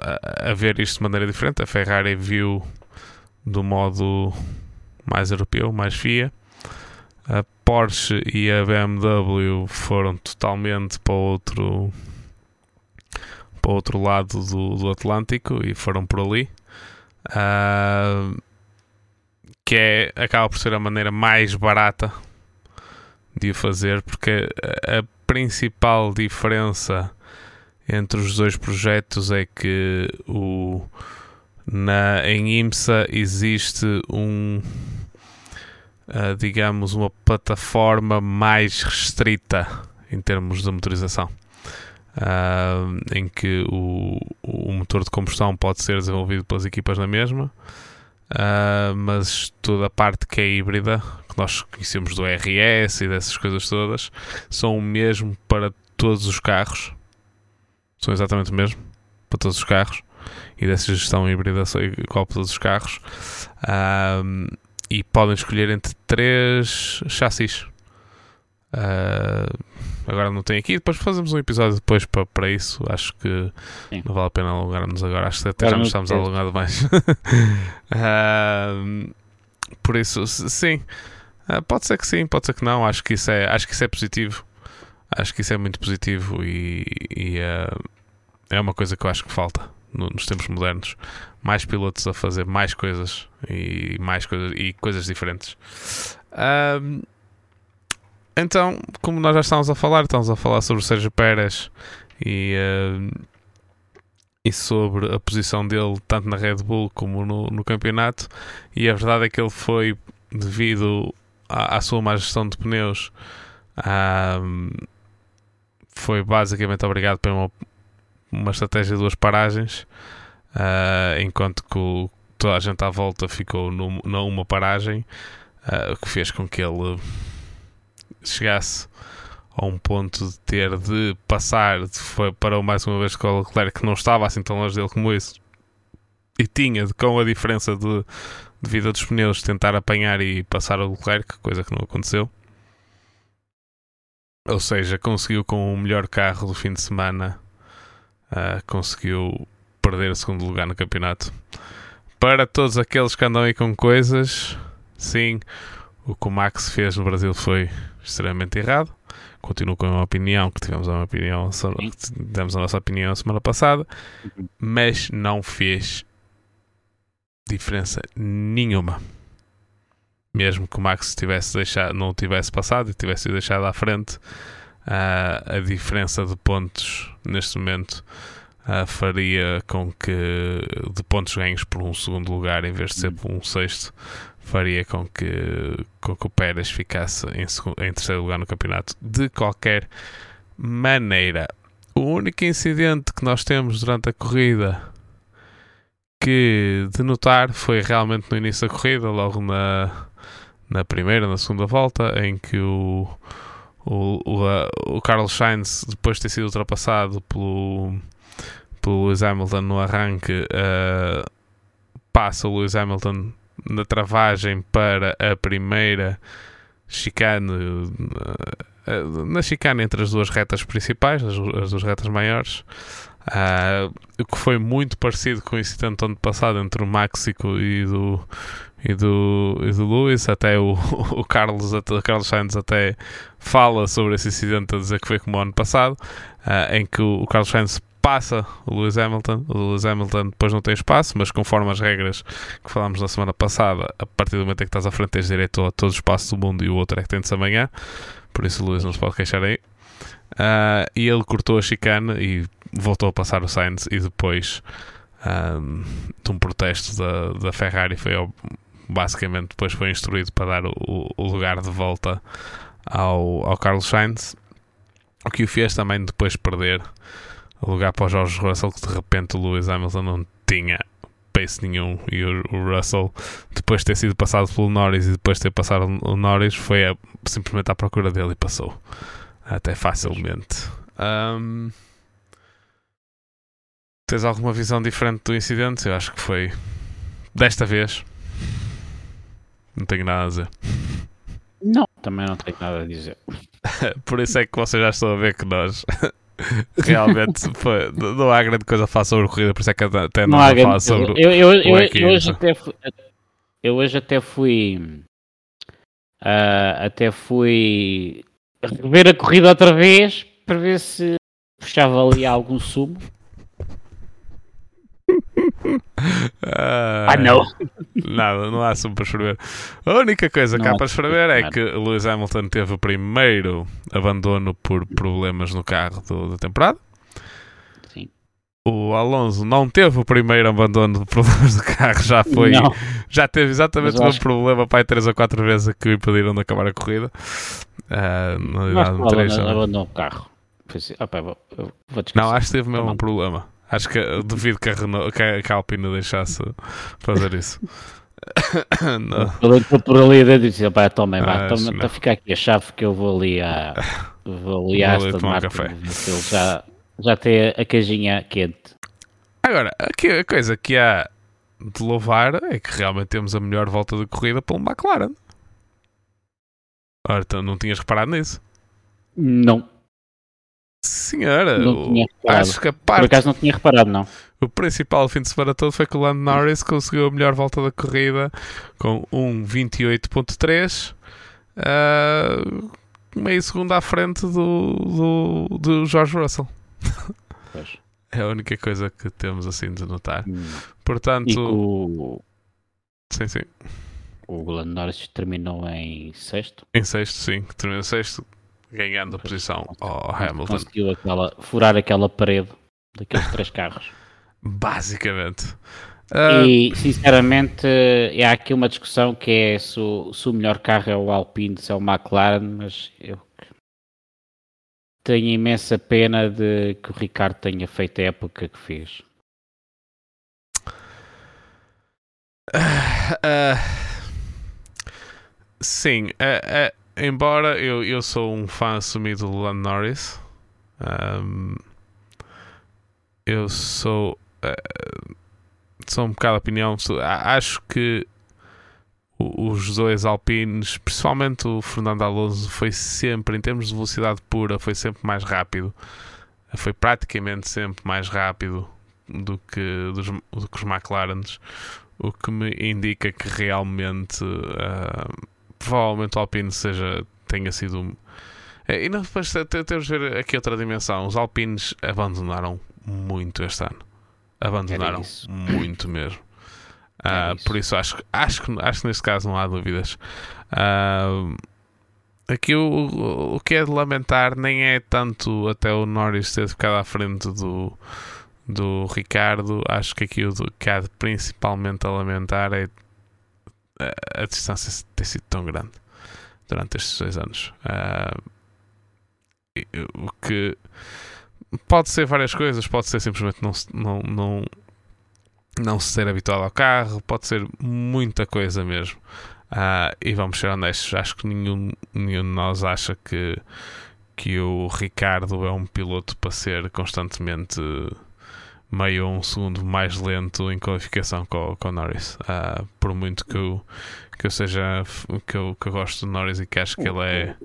a, a ver isto de maneira diferente. A Ferrari viu do modo mais europeu, mais FIA. A Porsche e a BMW foram totalmente para outro para outro lado do, do Atlântico e foram por ali. Uh, que é, acaba por ser a maneira mais barata de o fazer, porque a, principal diferença entre os dois projetos é que o, na, em IMSA existe um, uh, digamos, uma plataforma mais restrita em termos de motorização. Uh, em que o, o motor de combustão pode ser desenvolvido pelas equipas na mesma, uh, mas toda a parte que é híbrida, que nós conhecemos do RS e dessas coisas todas, são o mesmo para todos os carros. São exatamente o mesmo para todos os carros. E dessa gestão híbrida igual para todos os carros. Um, e podem escolher entre três chassis. Uh, agora não tem aqui depois fazemos um episódio depois para, para isso. Acho que sim. não vale a pena alongar-nos agora. Acho que até já nos estamos a alongar demais. <laughs> Uh, por isso sim. Uh, pode ser que sim pode ser que não. Acho que isso é acho que isso é positivo. Acho que isso é muito positivo e, e uh, é uma coisa que eu acho que falta no, nos tempos modernos. Mais pilotos a fazer mais coisas e mais coisas e coisas diferentes. Um, então, como nós já estamos a falar, estamos a falar sobre o Sérgio Pérez e, uh, e sobre a posição dele tanto na Red Bull como no, no campeonato. E a verdade é que ele foi devido à, à sua má gestão de pneus. Um, foi basicamente obrigado por uma, uma estratégia de duas paragens, uh, enquanto que o, toda a gente à volta ficou num, numa paragem, uh, o que fez com que ele chegasse a um ponto de ter de passar, de, parou mais uma vez com o Leclerc, que não estava assim tão longe dele como isso, e tinha, com a diferença de, de vida dos pneus, tentar apanhar e passar o Leclerc, coisa que não aconteceu. Ou seja, conseguiu com o melhor carro do fim de semana, uh, conseguiu perder o segundo lugar no campeonato. Para todos aqueles que andam aí com coisas, sim, o que o Max fez no Brasil foi extremamente errado. Continuo com a minha opinião, que tivemos a, opinião, tivemos a nossa opinião semana passada, mas não fez diferença nenhuma. Mesmo que o Max tivesse deixado, não tivesse passado e tivesse deixado à frente, uh, a diferença de pontos neste momento uh, faria com que de pontos ganhos por um segundo lugar em vez de ser por um sexto faria com que, com que o Pérez ficasse em, em terceiro lugar no campeonato de qualquer maneira. O único incidente que nós temos durante a corrida que de notar foi realmente no início da corrida, logo na, na primeira, na segunda volta, em que o, o, o, o Carlos Sainz, depois de ter sido ultrapassado pelo, pelo Lewis Hamilton no arranque, uh, passa o Lewis Hamilton na travagem para a primeira chicane, uh, na chicane entre as duas retas principais, as, as duas retas maiores. Uh, o que foi muito parecido com o incidente ano passado entre o Máxico e do, e do, e do Lewis. Até o, <laughs> o, Carlos, o Carlos Sainz até fala sobre esse incidente a dizer que foi como o ano passado, uh, em que o, o, Carlos Sainz passa o Lewis Hamilton. O Lewis Hamilton depois não tem espaço, mas conforme as regras que falámos na semana passada, a partir do momento em que estás à frente, tens direito a todo o espaço do mundo e o outro é que de amanhã. Por isso o Lewis não se pode queixar aí. Uh, e ele cortou a chicane e voltou a passar o Sainz e depois um, de um protesto da, da Ferrari foi ao, basicamente depois foi instruído para dar o, o, lugar de volta ao, ao Carlos Sainz o que o fez também depois perder lugar para o George Russell que de repente o Lewis Hamilton não tinha pace nenhum e o, o Russell depois de ter sido passado pelo Norris e depois de ter passado o Norris foi a, simplesmente à procura dele e passou até facilmente um, Tens alguma visão diferente do incidente? Eu acho que foi desta vez. Não tenho nada a dizer. Não, também não tenho nada a dizer. <laughs> Por isso é que vocês já estão a ver que nós <laughs> realmente foi, não há grande coisa a falar sobre a corrida, por isso é que até não, não há falar sobre eu, eu, eu, eu, hoje até fui, eu hoje até fui uh, até fui rever a corrida outra vez para ver se puxava ali algum sumo ah, não. Nada, não há assunto para escrever. A única coisa não que há para escrever é que Lewis Hamilton teve o primeiro abandono por problemas no carro do, da temporada. Sim. O Alonso não teve o primeiro abandono de problemas do carro, já foi. Não. Já teve exatamente o mesmo problema para aí 3 ou 4 vezes que o impediram de acabar a corrida. Uh, no, abandonou o carro. Assim, opa, vou, vou não, acho que teve mesmo um problema. Acho que duvido que a, Renault, que a, Alpine deixasse fazer isso. <coughs> não. por ali dentro e disse: pá, tomem, vá, toma, tá, fica aqui a chave que eu vou ali a. Vou ali a Aston Martin. Ele já, já tem a caixinha quente. Agora, aqui a coisa que há de louvar é que realmente temos a melhor volta de corrida pelo McLaren. Ora, então não tinhas reparado nisso? Não. Senhora, acho que a parte. Por acaso não tinha reparado, não. O principal fim de semana todo foi que o Lando Norris conseguiu a melhor volta da corrida com 1.28.3, uh, meio segundo à frente do, do, do George Russell. Pois. <laughs> É a única coisa que temos assim de notar. Hum. Portanto. O... Sim, sim. O Lando Norris terminou em sexto? Em sexto, sim. Terminou em sexto ganhando a posição ao Hamilton. Conseguiu aquela, furar aquela parede daqueles três carros. <laughs> Basicamente. Uh... E sinceramente, há aqui uma discussão que é se o, se o melhor carro é o Alpine, se é o McLaren, mas eu tenho imensa pena de que o Ricardo tenha feito a época que fez. Uh, uh, sim, uh, embora eu, eu sou um fã assumido do Lando Norris, um, eu sou, uh, sou um bocado de opinião. Acho que os dois Alpines, principalmente o Fernando Alonso, foi sempre, em termos de velocidade pura, foi sempre mais rápido. Foi praticamente sempre mais rápido do que, dos, do que os McLarens, o que me indica que realmente uh, provavelmente o Alpine seja, tenha sido. É, e não, depois temos de ver aqui outra dimensão. Os Alpines abandonaram muito este ano. Abandonaram muito mesmo. Uh, por isso acho, acho, que, acho que neste caso não há dúvidas. Uh, aqui o, o que é de lamentar nem é tanto até o Norris ter ficado à frente do, do Ricardo, acho que aqui o que há principalmente a lamentar é a, a distância ter sido tão grande durante estes dois anos. Uh, o que pode ser várias coisas, pode ser simplesmente não, não, não, não se ser habituado ao carro, pode ser muita coisa mesmo. Uh, e vamos ser honestos, acho que nenhum, nenhum de nós acha que, que o Ricardo é um piloto para ser constantemente meio um segundo mais lento em qualificação com, com o Norris. Uh, por muito que eu, que eu seja que eu, que eu gosto do Norris e que acho que ele é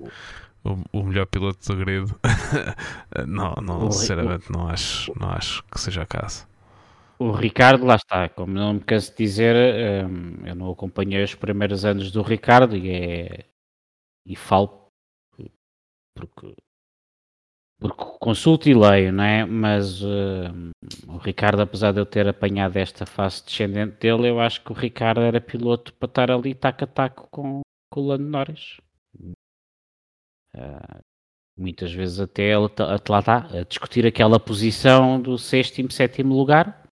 o, o melhor piloto do grid, <laughs> não, não, sinceramente não acho, não acho que seja o caso. O Ricardo, lá está, como não me canso de dizer, um, eu não acompanhei os primeiros anos do Ricardo e, é, e falo porque, porque consulto e leio, não é? Mas uh, o Ricardo, apesar de eu ter apanhado esta fase descendente dele, eu acho que o Ricardo era piloto para estar ali taco a taco com, com o Lando Norris. Uh, muitas vezes até ele lá está a discutir aquela posição do sexto e sétimo lugar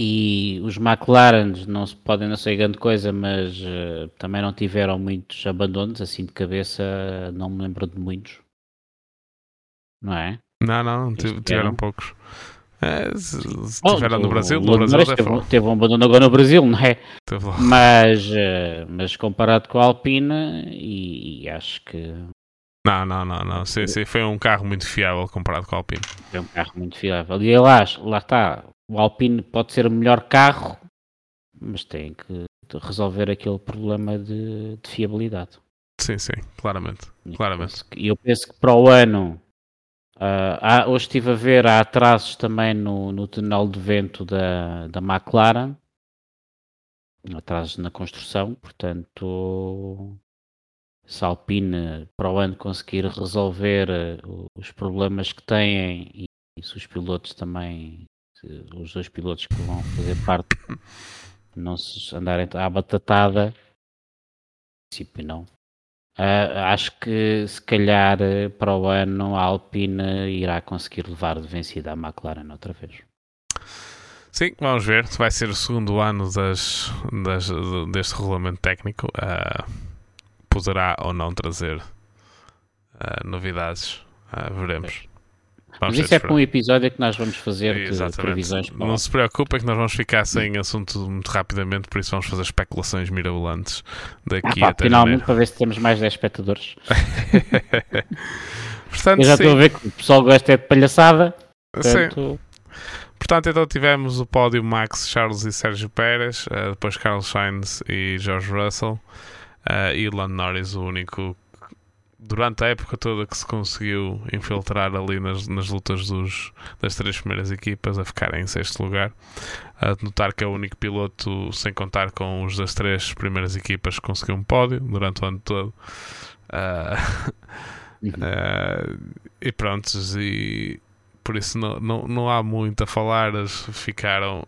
e os McLaren não se podem não ser grande coisa, mas uh, também não tiveram muitos abandonos, assim de cabeça, não me lembro de muitos. Não é? Não, não, tiveram, tiveram poucos. É, se, se oh, tiveram no Brasil, no Brasil teve, teve, um abandono agora no Brasil, não é? Mas, uh, mas comparado com a Alpine, e, e, acho que. Não, não, não, não. Sim, sim, foi um carro muito fiável comparado com a Alpine. Foi um carro muito fiável. E lá, lá está, o Alpine pode ser o melhor carro, mas tem que resolver aquele problema de, de fiabilidade. Sim, sim, claramente. E claramente. eu penso que para o ano, uh, há, hoje estive a ver, há atrasos também no, no túnel de vento da, da McLaren, atrasos na construção, portanto, se a Alpine para o ano conseguir resolver uh, os problemas que têm e, e se os pilotos também os dois pilotos que vão fazer parte não se andarem à batatada, princípio não. Uh, acho que se calhar para o ano a Alpine irá conseguir levar de vencida a McLaren outra vez. Sim, vamos ver. Vai ser o segundo ano das, das deste regulamento técnico. Uh, poderá ou não trazer uh, novidades. veremos. Vamos Mas isso é para um episódio que nós vamos fazer de previsões. Não se preocupe que nós vamos ficar sem assunto muito rapidamente, por isso vamos fazer especulações mirabolantes daqui ah, pá, até Finalmente, janeiro. para ver se temos mais 10 espectadores. <laughs> Portanto, Eu já sim. estou a ver que o pessoal gosta é de palhaçada. Portanto... Sim. Portanto, então tivemos o pódio Max, Charles e Sérgio Pérez, uh, depois Carlos Sainz e George Russell, uh, e Lando Norris, o único durante a época toda que se conseguiu infiltrar ali nas, nas lutas dos, das três primeiras equipas a ficar em sexto lugar. A notar que é o único piloto, sem contar com os das três primeiras equipas, que conseguiu um pódio durante o ano todo. Uh, uh, <laughs> e pronto, e por isso não, não, não há muito a falar. Ficaram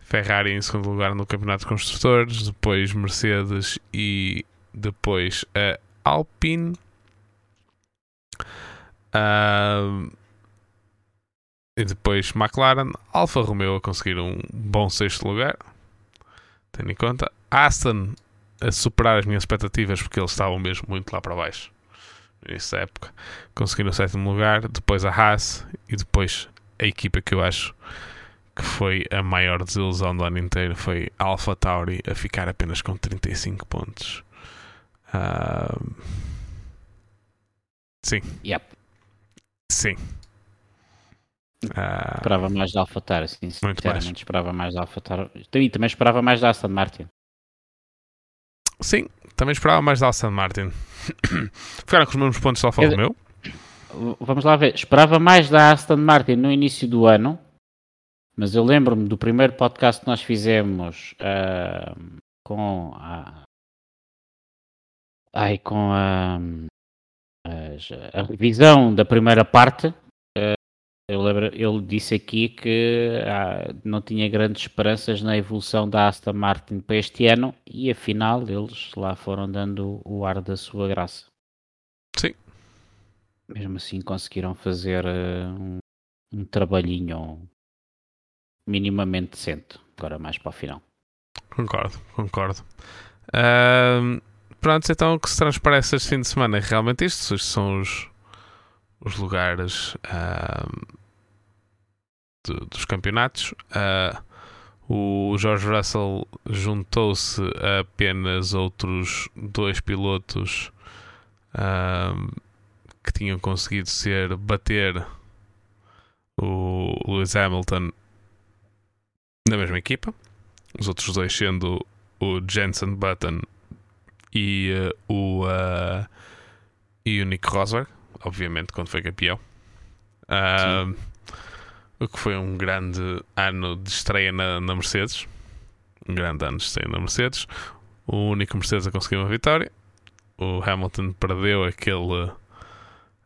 Ferrari em segundo lugar no Campeonato de Construtores, depois Mercedes e depois a Alpine Uh, e depois McLaren, Alfa Romeo a conseguir um bom sexto lugar. Tendo em conta. Aston a superar as minhas expectativas porque eles estavam mesmo muito lá para baixo nessa época. Conseguiram o sétimo lugar. Depois a Haas e depois a equipa que eu acho que foi a maior desilusão do ano inteiro foi Alpha Tauri a ficar apenas com 35 pontos. Uh, sim. Yep. Sim. Uh, esperava mais da AlphaTauri, sim, sinceramente mais. esperava mais da AlphaTauri. E também esperava mais da Aston Martin. Sim, também esperava mais da Aston Martin. <coughs> Ficaram com os mesmos pontos da Alfa Romeo? Vamos lá ver. Esperava mais da Aston Martin no início do ano, mas eu lembro-me do primeiro podcast que nós fizemos uh, com a. Ai, com a a revisão da primeira parte, eh, eu lembro, ele disse aqui que ah, não tinha grandes esperanças na evolução da Aston Martin para este ano e afinal eles lá foram dando o ar da sua graça. Sim. Mesmo assim conseguiram fazer uh, um um trabalhinho minimamente decente, agora mais para o final. Concordo, concordo. Uh, pronto, então o que se transparece este fim de semana é realmente isto. Estes são os, os lugares uh, dos campeonatos. Uh, o George Russell juntou-se a apenas outros dois pilotos que tinham conseguido ser bater o Lewis Hamilton na mesma equipa. Os outros dois sendo o Jensen Button e uh, o, uh, e o Nick Rosberg, obviamente, quando foi campeão. Uh, o que foi um grande ano de estreia na, na, Mercedes. Um grande ano de estreia na Mercedes. O único Mercedes a conseguir uma vitória. O Hamilton perdeu aquele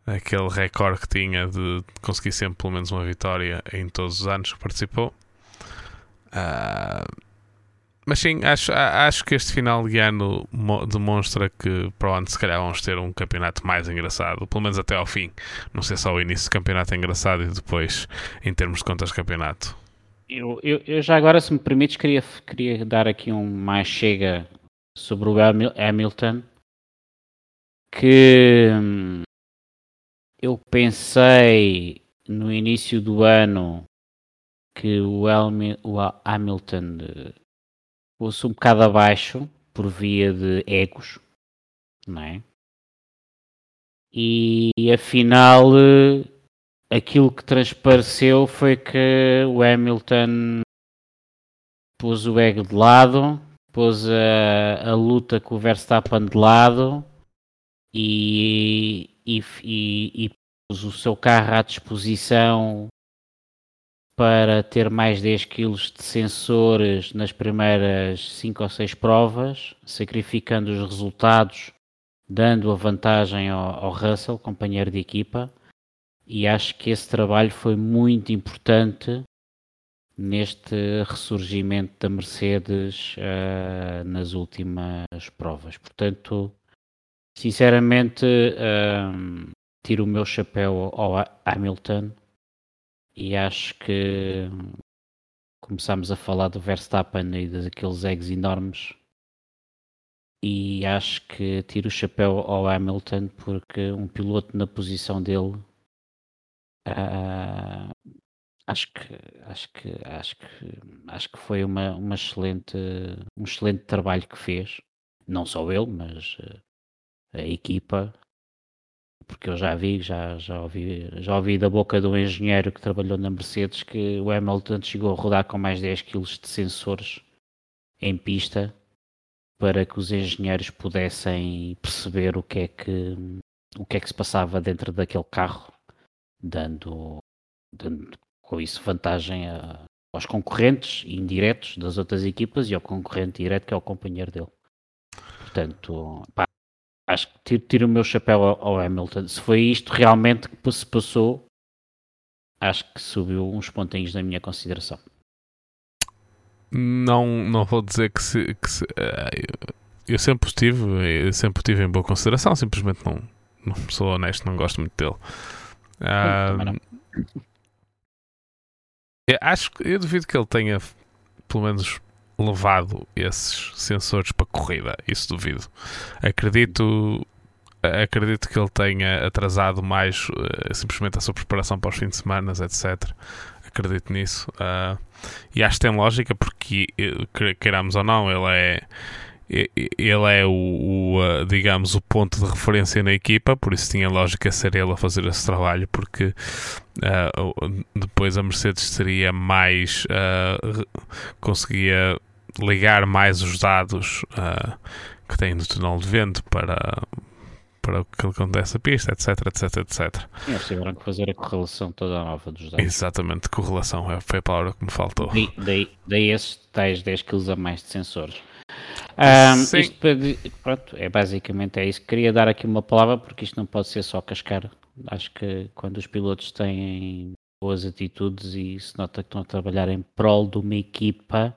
aquele recorde que tinha de conseguir sempre pelo menos uma vitória em todos os anos que participou. Uh, mas sim, acho, acho que este final de ano demonstra que para o ano se calhar vamos ter um campeonato mais engraçado, pelo menos até ao fim. Não sei só o início do campeonato é engraçado e depois em termos de contas de campeonato. Eu, eu, eu, já agora, se me permites, queria, queria dar aqui um mais chega sobre o Hamilton que hum, eu pensei no início do ano que o, Hamilton fosse um bocado abaixo por via de egos, não é? E afinal eh, aquilo que transpareceu foi que o Hamilton pôs o ego de lado, pôs a, a luta com o Verstappen de lado e, e, e, e pôs o seu carro à disposição para ter mais 10 kg de sensores nas primeiras 5 ou 6 provas, sacrificando os resultados, dando a vantagem ao, ao Russell, companheiro de equipa. E acho que esse trabalho foi muito importante neste ressurgimento da Mercedes uh, nas últimas provas. Portanto, Sinceramente, um, tiro o meu chapéu ao Hamilton e acho que começámos a falar do Verstappen e daqueles eggs enormes. E acho que tiro o chapéu ao Hamilton porque um piloto na posição dele uh, acho que acho que acho que acho que foi uma, uma excelente um excelente trabalho que fez. Não só ele mas uh, a equipa, porque eu já vi, já, já, ouvi, já ouvi da boca do engenheiro que trabalhou na Mercedes que o Hamilton chegou a rodar com mais 10 kg de sensores em pista para que os engenheiros pudessem perceber o que é que o que é que se passava dentro daquele carro, dando, dando com isso vantagem a, aos concorrentes indiretos das outras equipas e ao concorrente direto que é o companheiro dele. Portanto, pá, acho que tiro, tiro o meu chapéu ao, ao, Hamilton. Se foi isto realmente que se passou, acho que subiu uns pontinhos na minha consideração. Não, não vou dizer que se, que se uh, eu sempre estive, eu sempre tive em boa consideração, simplesmente não, não sou honesto, não gosto muito dele. Uh, eu acho que eu duvido que ele tenha pelo menos levado esses sensores para corrida. Isso duvido. Acredito, acredito que ele tenha atrasado mais uh, simplesmente a sua preparação para os fins de semana, etc. Acredito nisso. Uh, e acho que tem lógica porque, eh, queiramos ou não, ele é ele é o, o, digamos o ponto de referência na equipa, por isso tinha lógica ser ele a fazer esse trabalho, porque uh, depois a Mercedes seria mais uh, conseguia ligar mais os dados uh, que têm do túnel de vento para, para o que acontece a pista, etc, etc, etc. Eles tiveram que fazer a correlação toda nova dos dados. Exatamente, correlação é, foi a palavra que me faltou. Daí, daí, daí esses tais 10 kg a mais de sensores. Um, isto, pronto, é basicamente é isso. Queria dar aqui uma palavra porque isto não pode ser só cascar. Acho que quando os pilotos têm boas atitudes e se nota que estão a trabalhar em prol de uma equipa,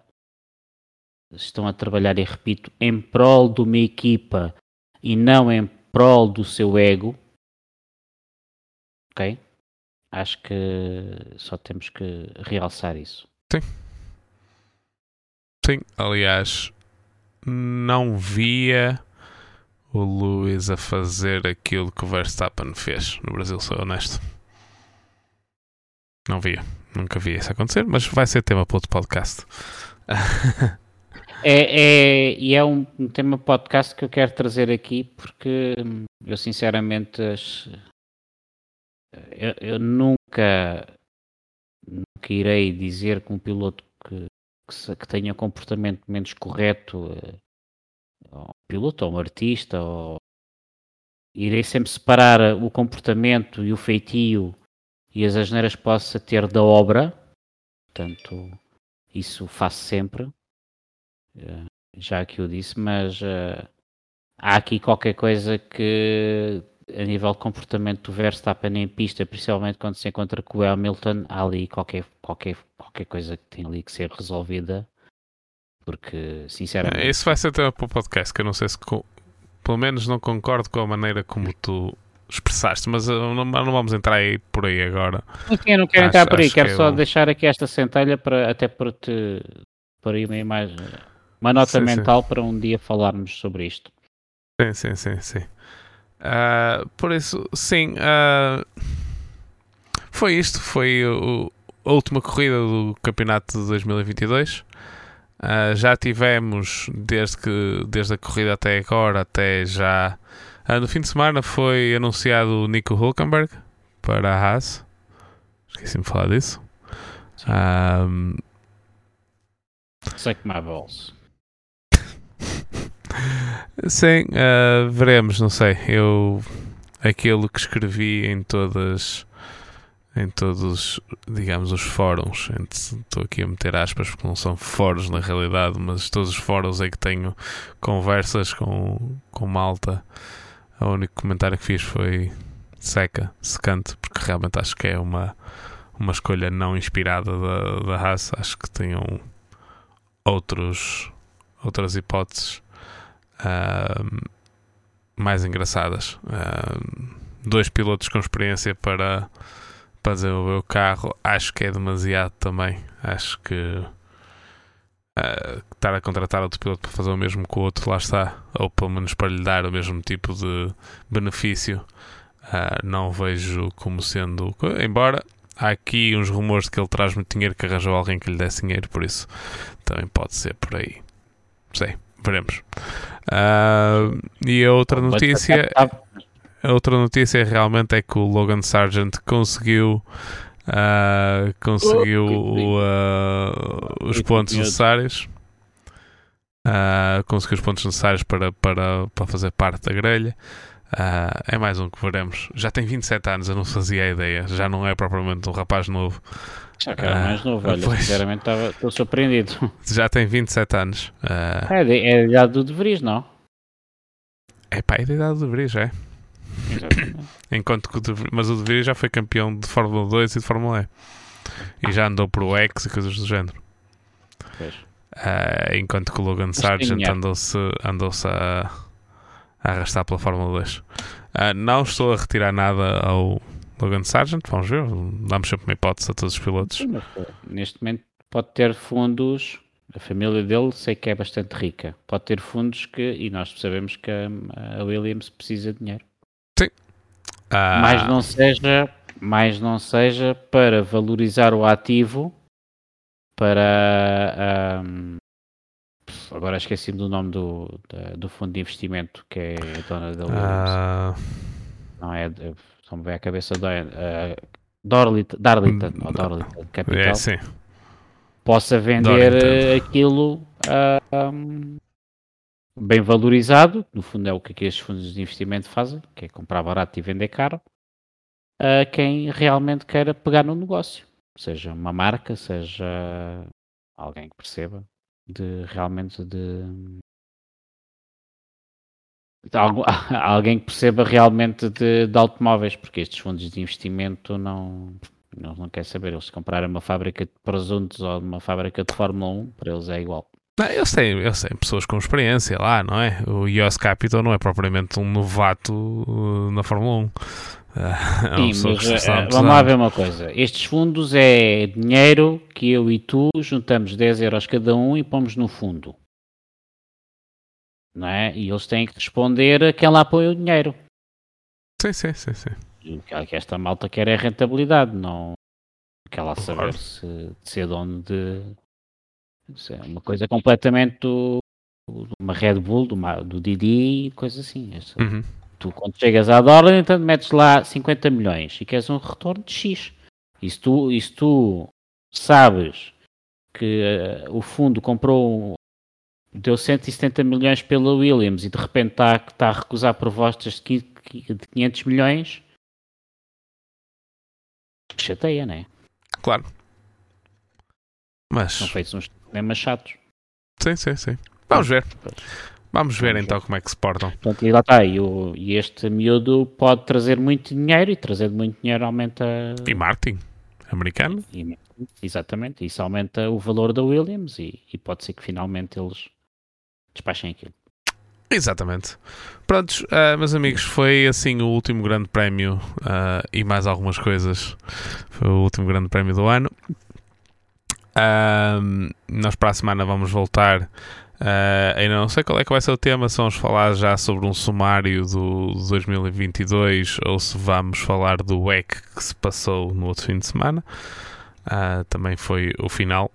estão a trabalhar, e repito, em prol de uma equipa e não em prol do seu ego, ok? Acho que só temos que realçar isso. Sim. Sim, aliás, não via o Lewis a fazer aquilo que o Verstappen fez no Brasil, sou honesto. Não via, nunca vi isso acontecer, mas vai ser tema para outro podcast. <laughs> é, é, e é um, um, tema podcast que eu quero trazer aqui porque eu sinceramente eu, eu nunca, nunca irei dizer que um piloto que, que, que tenha comportamento menos correto eh, ou um piloto ou um artista ou irei sempre separar o comportamento e o feitio e as asneiras que possa ter da obra. Portanto isso faço sempre. eh, já que eu disse mas uh, há aqui qualquer coisa que a nível de comportamento do Verstappen em pista, principalmente quando se encontra com o Hamilton, há ali qualquer, qualquer, qualquer coisa que tem ali que ser resolvida, porque sinceramente. Isso vai ser tema para o podcast, que eu não sei se pelo menos não concordo com a maneira como tu expressaste, mas não, não vamos entrar aí por aí agora. Enfim, eu não quero acho, entrar por aí, quero que só eu... deixar aqui esta centelha para até para te por aí uma imagem, uma nota sim, mental sim. para um dia falarmos sobre isto. Sim, sim, sim, sim. Uh, por isso, sim, uh, foi isto. Foi o, a última corrida do campeonato de 2022. Uh, ah, já tivemos, desde, que, desde a corrida até agora, até já. no fim de semana foi anunciado o Nico Hulkenberg para a Haas. Esqueci-me de falar disso. Um, Suck my balls. Sim, uh, veremos, não sei. Eu aquilo que escrevi em todas em todos, digamos, os fóruns. Estou aqui a meter aspas porque não são fóruns na realidade, mas todos os fóruns em que tenho conversas com, com malta. O único comentário que fiz foi seca, secante, porque realmente acho que é uma, uma escolha não inspirada da, da raça. Acho que tenham outros, outras hipóteses mais engraçadas. Uh, dois pilotos com experiência para, para desenvolver o carro, acho que é demasiado também. Acho que uh, estar a contratar outro piloto para fazer o mesmo que o outro, lá está, ou pelo menos para lhe dar o mesmo tipo de benefício, uh, não vejo como sendo. Embora há aqui uns rumores de que ele traz muito dinheiro, que arranjou alguém que lhe desse dinheiro, por isso também pode ser por aí. Sei veremos. Uh, e a outra notícia. A outra notícia realmente é que o Logan Sargent conseguiu. Uh, conseguiu uh, os pontos necessários. conseguiu os pontos necessários para, para, para fazer parte da grelha. É mais um que veremos. Já tem 27 anos, eu não fazia ideia. Já não é propriamente um rapaz novo. Já era mais novo, olha, pois, sinceramente estou surpreendido. Já tem 27 anos. Uh... É, de, é a idade do De Vries, não? É pá, é da idade do De Vries, é. Enquanto que o de, mas o De Vries já foi campeão de Fórmula 2 e de Fórmula E. E já andou para o X e coisas do género. Uh, enquanto que o Logan Sargent andou-se andou a, a, arrastar pela Fórmula 2. Uh, ah, não estou a retirar nada ao Logan Sargent, vamos ver, damos sempre uma hipótese a todos os pilotos. Mas, neste momento pode ter fundos, a família dele sei que é bastante rica, pode ter fundos que, e nós sabemos que a, Williams precisa de dinheiro. Sim. Ah. Mas não seja, mais não seja para valorizar o ativo, para um, agora esqueci-me do nome do, do fundo de investimento que é a dona da Williams. Uh... Não é só me vem a cabeça do, uh, Darlington, Darlington, ou Darlington Capital, é, sim. possa vender Darlington. aquilo uh, um, bem valorizado, no fundo é o que estes fundos de investimento fazem, que é comprar barato e vender caro, a quem realmente queira pegar no negócio, seja uma marca, seja alguém que perceba de realmente de <laughs> alguém que perceba realmente de, de, automóveis, porque estes fundos de investimento não, não, não quer saber. Eles comprarem uma fábrica de presuntos ou uma fábrica de Fórmula 1, para eles é igual. Não, eu sei, eu sei, pessoas com experiência lá, não é? O Ios Capital não é propriamente um novato uh, na Fórmula 1. <laughs> É Sim, mas, uh, vamos lá ver uma coisa. Estes fundos é dinheiro que eu e tu juntamos 10 euros cada um e pomos no fundo. Não é? E eles têm que responder a quem lá põe o dinheiro. Sim, sim, sim, sim. O que esta malta quer é rentabilidade, não quer lá saber se, de ser dono de. É uma coisa completamente do, uma Red Bull, do, do Didi, coisa assim. Uhum. Tu, quando chegas à dólar, então metes lá 50 milhões e queres um retorno de X. E se tu, e se tu sabes que uh, o fundo comprou deu 170 milhões pela Williams e de repente está, está a recusar propostas de 500 milhões, chateia, não é? Claro. Mas... São feitos uns temas chatos. Sim, sim, sim. Vamos ver. Vamos ver então como é que se portam. Portanto, e lá está. E, o, e este miúdo pode trazer muito dinheiro e trazer muito dinheiro aumenta. E marketing americano. E, exatamente. Isso aumenta o valor da Williams e, e pode ser que finalmente eles despachem aquilo. Exatamente. Prontos, uh, meus amigos, foi assim o último grande prémio uh, e mais algumas coisas. Foi o último grande prémio do ano. Uh, nós para a semana vamos voltar. Uh, ainda não sei qual é que vai ser o tema, se vamos falar já sobre um sumário do 2022 ou se vamos falar do WEC que se passou no outro fim de semana. Uh, também foi o final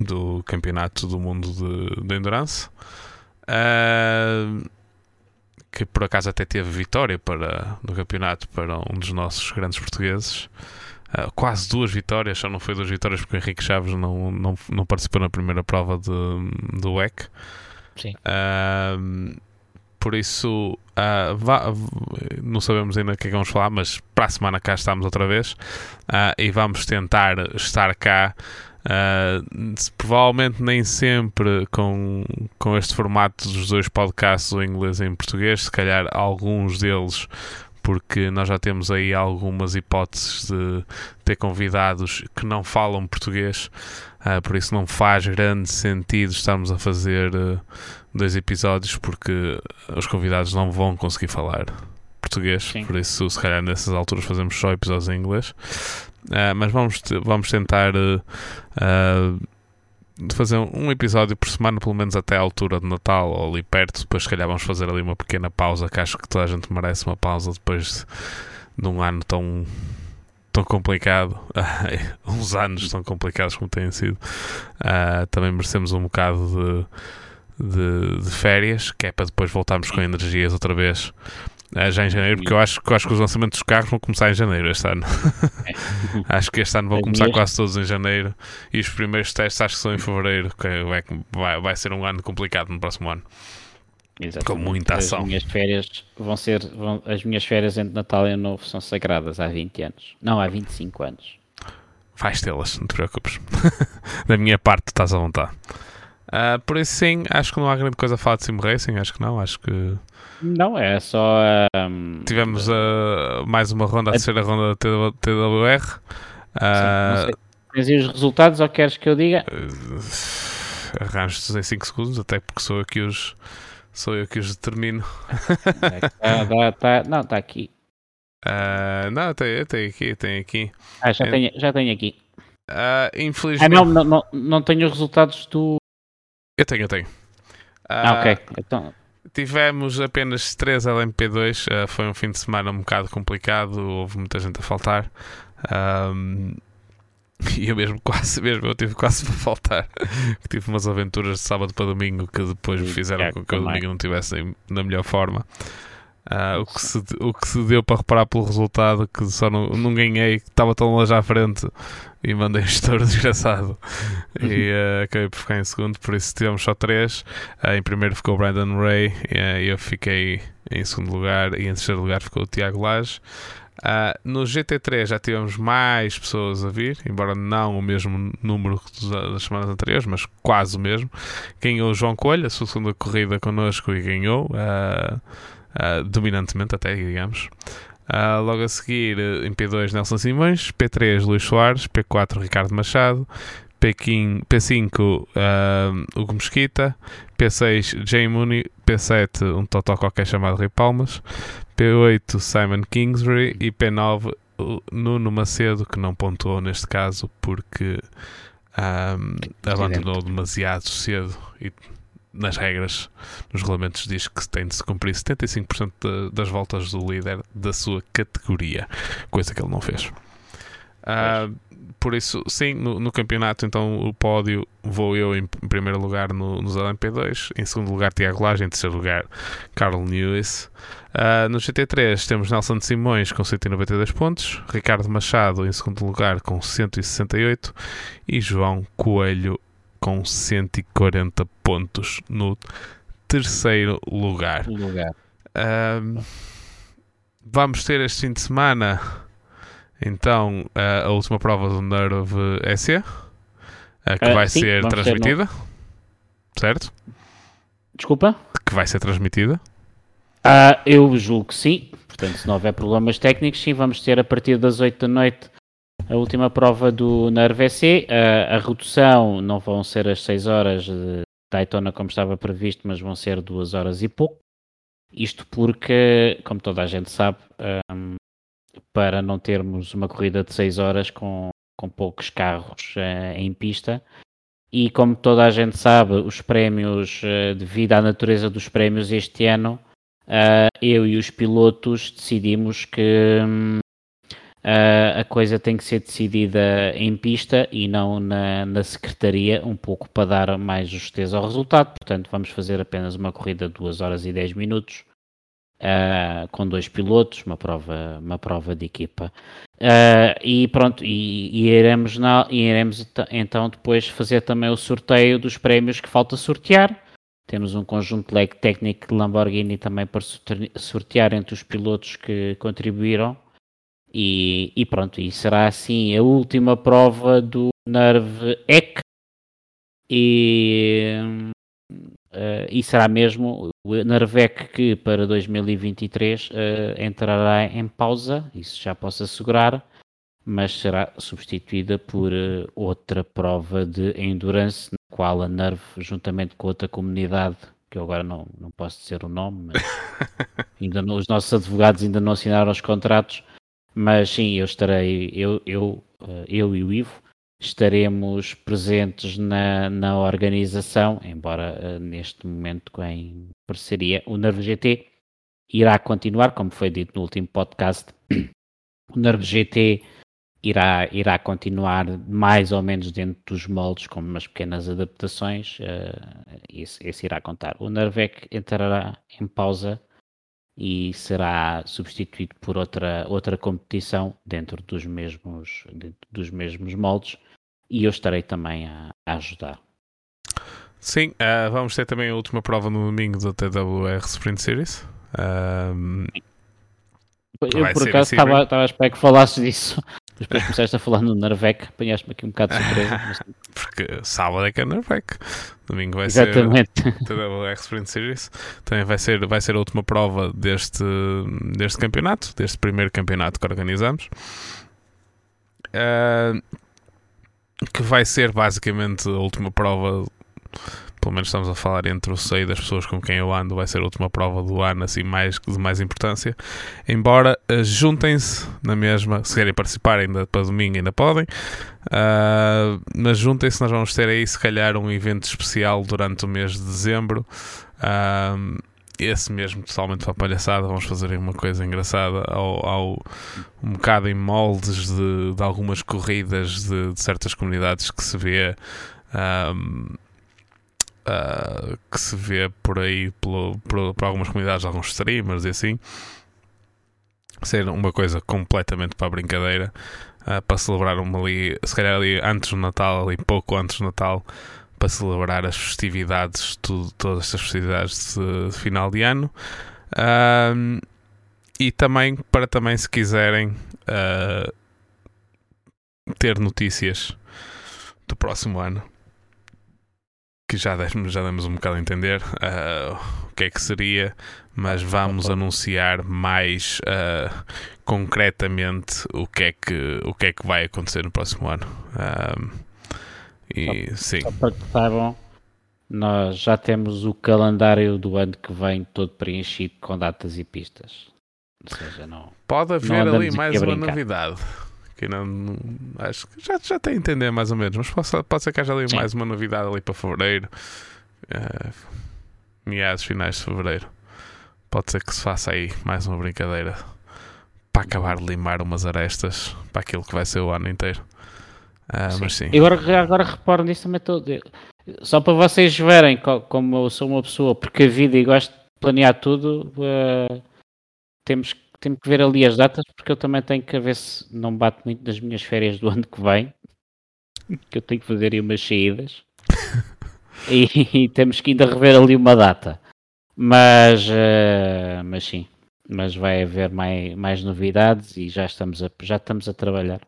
do Campeonato do Mundo de, de Endurance. Uh, que por acaso até teve vitória para, no campeonato para um dos nossos grandes portugueses. Uh, quase duas vitórias, só não foi duas vitórias porque o Henrique Chaves não, não, não participou na primeira prova de, do WEC. Sim. Uh, por isso, uh, vá, não sabemos ainda o que é que vamos falar, mas para a semana cá estamos outra vez e vamos tentar estar cá Uh, provavelmente nem sempre com, com este formato dos dois podcasts, o inglês e em português, se calhar alguns deles, porque nós já temos aí algumas hipóteses de ter convidados que não falam português, uh, por isso não faz grande sentido estarmos a fazer uh, dois episódios, porque os convidados não vão conseguir falar português, Sim. por isso se calhar nessas alturas fazemos só episódios em inglês. Uh, mas vamos, vamos tentar uh, uh, fazer um episódio por semana, pelo menos até à altura de Natal ou ali perto. Depois, se calhar, vamos fazer ali uma pequena pausa, que acho que toda a gente merece uma pausa depois de, de um ano tão, tão complicado. <laughs> uns anos tão complicados como têm sido. também merecemos um bocado de, de, de férias, que é para depois voltarmos com energias outra vez é, já em janeiro, porque eu acho, eu acho que os lançamentos dos carros vão começar em janeiro este ano. É. <laughs> acho que este ano vão começar quase todos em janeiro e os primeiros testes acho que são em fevereiro, que vai, vai, vai ser um ano complicado no próximo ano. Exatamente. Com muita ação. As minhas férias vão ser. Vão, as minhas férias entre Natal e Ano Novo são sagradas há 20 anos. Não, há 25 anos. Vais tê-las, não te preocupes. <laughs> da minha parte, estás à vontade. Uh, por isso, sim, acho que não há grande coisa a falar de Sim Racing. Acho que não. Acho que não, é só. Um, Tivemos uh, mais uma ronda, a terceira ronda da TWR. Uh, Tens os resultados ou queres que eu diga? Uh, Arranjo-te em 5 segundos, até porque sou eu que os, sou eu que os determino. tá, tá, não, está aqui. Uh, <laughs> não, tem, tem aqui, tem aqui. Ah, já, é, tenho, já tenho aqui. Uh, infelizmente. Ah, não, não, não, não tenho os resultados do. Eu tenho, eu tenho. ah, ok. Então, Tivemos apenas 3 LMP2, uh, foi um fim de semana um bocado complicado, houve muita gente a faltar. Um, <laughs> e eu mesmo quase, mesmo eu tive quase <laughs> para faltar. tive umas aventuras de sábado para domingo que depois me fizeram com que o domingo não estivesse na melhor forma. Uh, o, que se, o que se deu para reparar pelo resultado que só não, não ganhei, estava tão longe à frente e mandei um estouro <laughs> desgraçado e uh, acabei por ficar em segundo, por isso tivemos só três. Uh, em primeiro ficou o Brandon Ray e eu fiquei em segundo lugar e em terceiro lugar ficou o Tiago Lage. No GT3 já tivemos mais pessoas a vir, embora não o mesmo número das semanas anteriores, mas quase o mesmo. Ganhou o João Coelho, a sua segunda corrida connosco e ganhou. Uh, uh, dominantemente até, digamos. Uh, logo a seguir, em P2, Nelson Simões, P3, Luís Soares, P4, Ricardo Machado, P5, P5 uh, Hugo Mesquita, P6 Jay Mooney, P7 um totó qualquer chamado Rei Palmas, P8 Simon Kingsbury e P9 Nuno Macedo, que não pontuou neste caso porque um, abandonou demasiado cedo e nas regras, nos regulamentos diz que tem de se cumprir 75% de, das voltas do líder da sua categoria, coisa que ele não fez. Uh, por isso, sim, no, no, campeonato, então o pódio vou eu em, primeiro lugar no, nos LMP2, em segundo lugar Tiago Lage, em terceiro lugar Carl Lewis. Uh, no GT3 temos Nelson Simões com 192 pontos, Ricardo Machado em segundo lugar com 168 e João Coelho com 140 pontos no terceiro lugar. lugar. Uh, vamos ter este fim de semana então a última prova do Nerve SE que uh, vai sim, ser transmitida, ter, certo? Desculpa? Que vai ser transmitida. Uh, eu julgo que sim. Portanto, se não houver problemas técnicos, sim, vamos ter a partir das 8 da noite a última prova do SE. Uh, a redução não vão ser as 6 horas de Daytona como estava previsto, mas vão ser 2 horas e pouco. Isto porque, como toda a gente sabe, um, para não termos uma corrida de 6 horas com, com poucos carros uh, em pista. E como toda a gente sabe, os prémios, uh, devido à natureza dos prémios este ano, uh, eu e os pilotos decidimos que um, a coisa tem que ser decidida em pista e não na, na secretaria, um pouco para dar mais justeza ao resultado. Portanto, vamos fazer apenas uma corrida de 2 horas e 10 minutos Uh, com dois pilotos, uma prova, uma prova de equipa. Uh, e pronto, e, e, iremos, na, e iremos então depois fazer também o sorteio dos prémios que falta sortear. Temos um conjunto leg técnico de Lamborghini também para sortear entre os pilotos que contribuíram. E, e pronto, e será assim a última prova do Nerve EC. E Uh, e será mesmo o Narvec que para 2023 uh, eh, entrará em pausa, isso já posso assegurar, mas será substituída por uh, outra prova de endurance, na qual a Nerve, juntamente com outra comunidade, que eu agora não, não posso dizer o nome, mas <laughs> ainda não, os nossos advogados ainda não assinaram os contratos, mas sim, eu estarei, eu, eu, eu e o Ivo, estaremos presentes na, na organização, embora uh, neste momento em parceria. O Nervo GT irá continuar, como foi dito no último podcast. <clears throat> O Nervo GT irá, irá continuar mais ou menos dentro dos moldes, com umas pequenas adaptações. Uh, esse, esse, irá contar. O Nervec entrará em pausa e será substituído por outra, outra competição dentro dos mesmos, dentro dos mesmos moldes e eu estarei também a, a ajudar. Sim, uh, vamos ter também a última prova no domingo da TWR Sprint Series. Um, eu por acaso estava, estava a esperar que falasses disso. Depois começaste a falar no Nervec, apanhaste-me aqui um bocado de surpresa. <laughs> Mas... Porque sábado é que é Nervec, domingo vai Exatamente. ser TWR Sprint Series. Também vai ser, vai ser a última prova deste, deste campeonato, deste primeiro campeonato que organizamos. Uh, que vai ser basicamente a última prova, pelo menos estamos a falar entre o seio das pessoas com quem eu ando, vai ser a última prova do ano, assim, mais, de mais importância. Embora uh, juntem-se na mesma, se querem participar ainda para domingo, ainda podem, uh, mas juntem-se, nós vamos ter aí, se calhar, um evento especial durante o mês de dezembro. Uh, esse mesmo totalmente para a palhaçada, vamos fazer uma coisa engraçada ao, ao um bocado em moldes de, de algumas corridas de, de, certas comunidades que se vê um, uh, que se vê por aí por, algumas comunidades, alguns streamers e assim ser uma coisa completamente para a brincadeira uh, para celebrar uma ali, se calhar ali antes do Natal, ali pouco antes do Natal para celebrar as festividades, tudo, todas estas festividades de, de final de ano. E também para também se quiserem uh, ter notícias do próximo ano que já demos, já demos um bocado a entender uh, o que é que seria, mas vamos anunciar mais uh, concretamente o que, é que, o que é que vai acontecer no próximo ano. E sim. Só para que saibam, nós já temos o calendário do ano que vem todo preenchido com datas e pistas. Ou seja, não. Pode haver andamos ali mais uma novidade. Que não, não- acho que já, já tem a entender mais ou menos, mas pode, pode ser que haja ali Sim. mais uma novidade ali para fevereiro, eh, meados, finais de fevereiro. Pode ser que se faça aí mais uma brincadeira para acabar de limar umas arestas para aquilo que vai ser o ano inteiro. Ah, mas sim, E agora, agora reparo nisso também todo. Só para vocês verem co- como eu sou uma pessoa precavida e gosto de planear tudo, eh, temos, temos que ver ali as datas, porque eu também tenho que ver se não bate muito nas minhas férias do ano que vem, que eu tenho que fazer aí umas saídas. <laughs> e, e temos que ainda rever ali uma data. Mas, eh, mas sim, mas vai haver mais, mais novidades e já estamos a, já estamos a trabalhar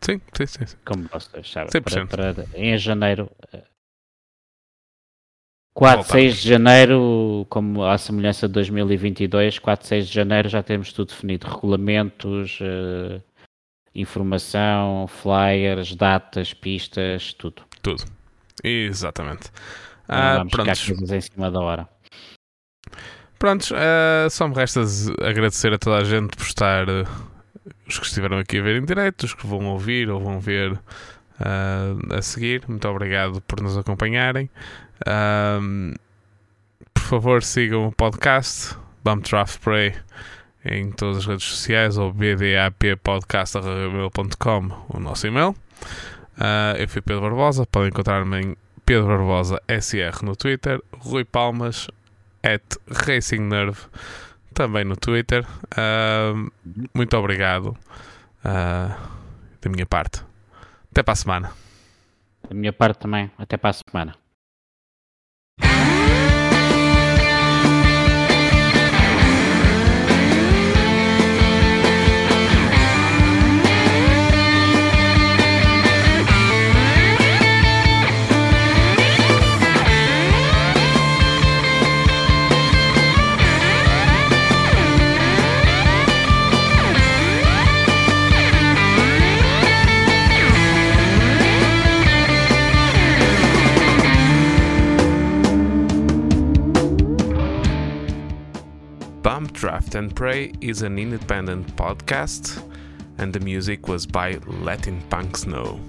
sim, sim, sim, sim. como vocês sabem, 100%. para, para- em janeiro, eh, 4, Voltamos. 6 de janeiro, como à semelhança de 2022, 4, 6 de janeiro já temos tudo definido, regulamentos, eh, informação, flyers, datas, pistas, tudo. Tudo. Exatamente. Ah, vamos ficar prontos. coisas em cima da hora. Prontos, eh, só me resta agradecer a toda a gente por estar, eh, os que estiveram aqui a ver em direto, os que vão ouvir ou vão ver ah, a seguir. Muito obrigado por nos acompanharem. Ahm, por favor, sigam o podcast Bump Draft em todas as redes sociais ou bdappodcast.com, o nosso e-mail. Ah, eu fui Pedro Barbosa, podem encontrar-me em Pedro Barbosa SR no Twitter, Rui Palmas at Racing Nerve também no Twitter. Ahm, muito obrigado ah, da minha parte. Até para a semana. Da minha parte também, até para a semana. Draft and Pray is an independent podcast, and the music was by Latin Punks Know.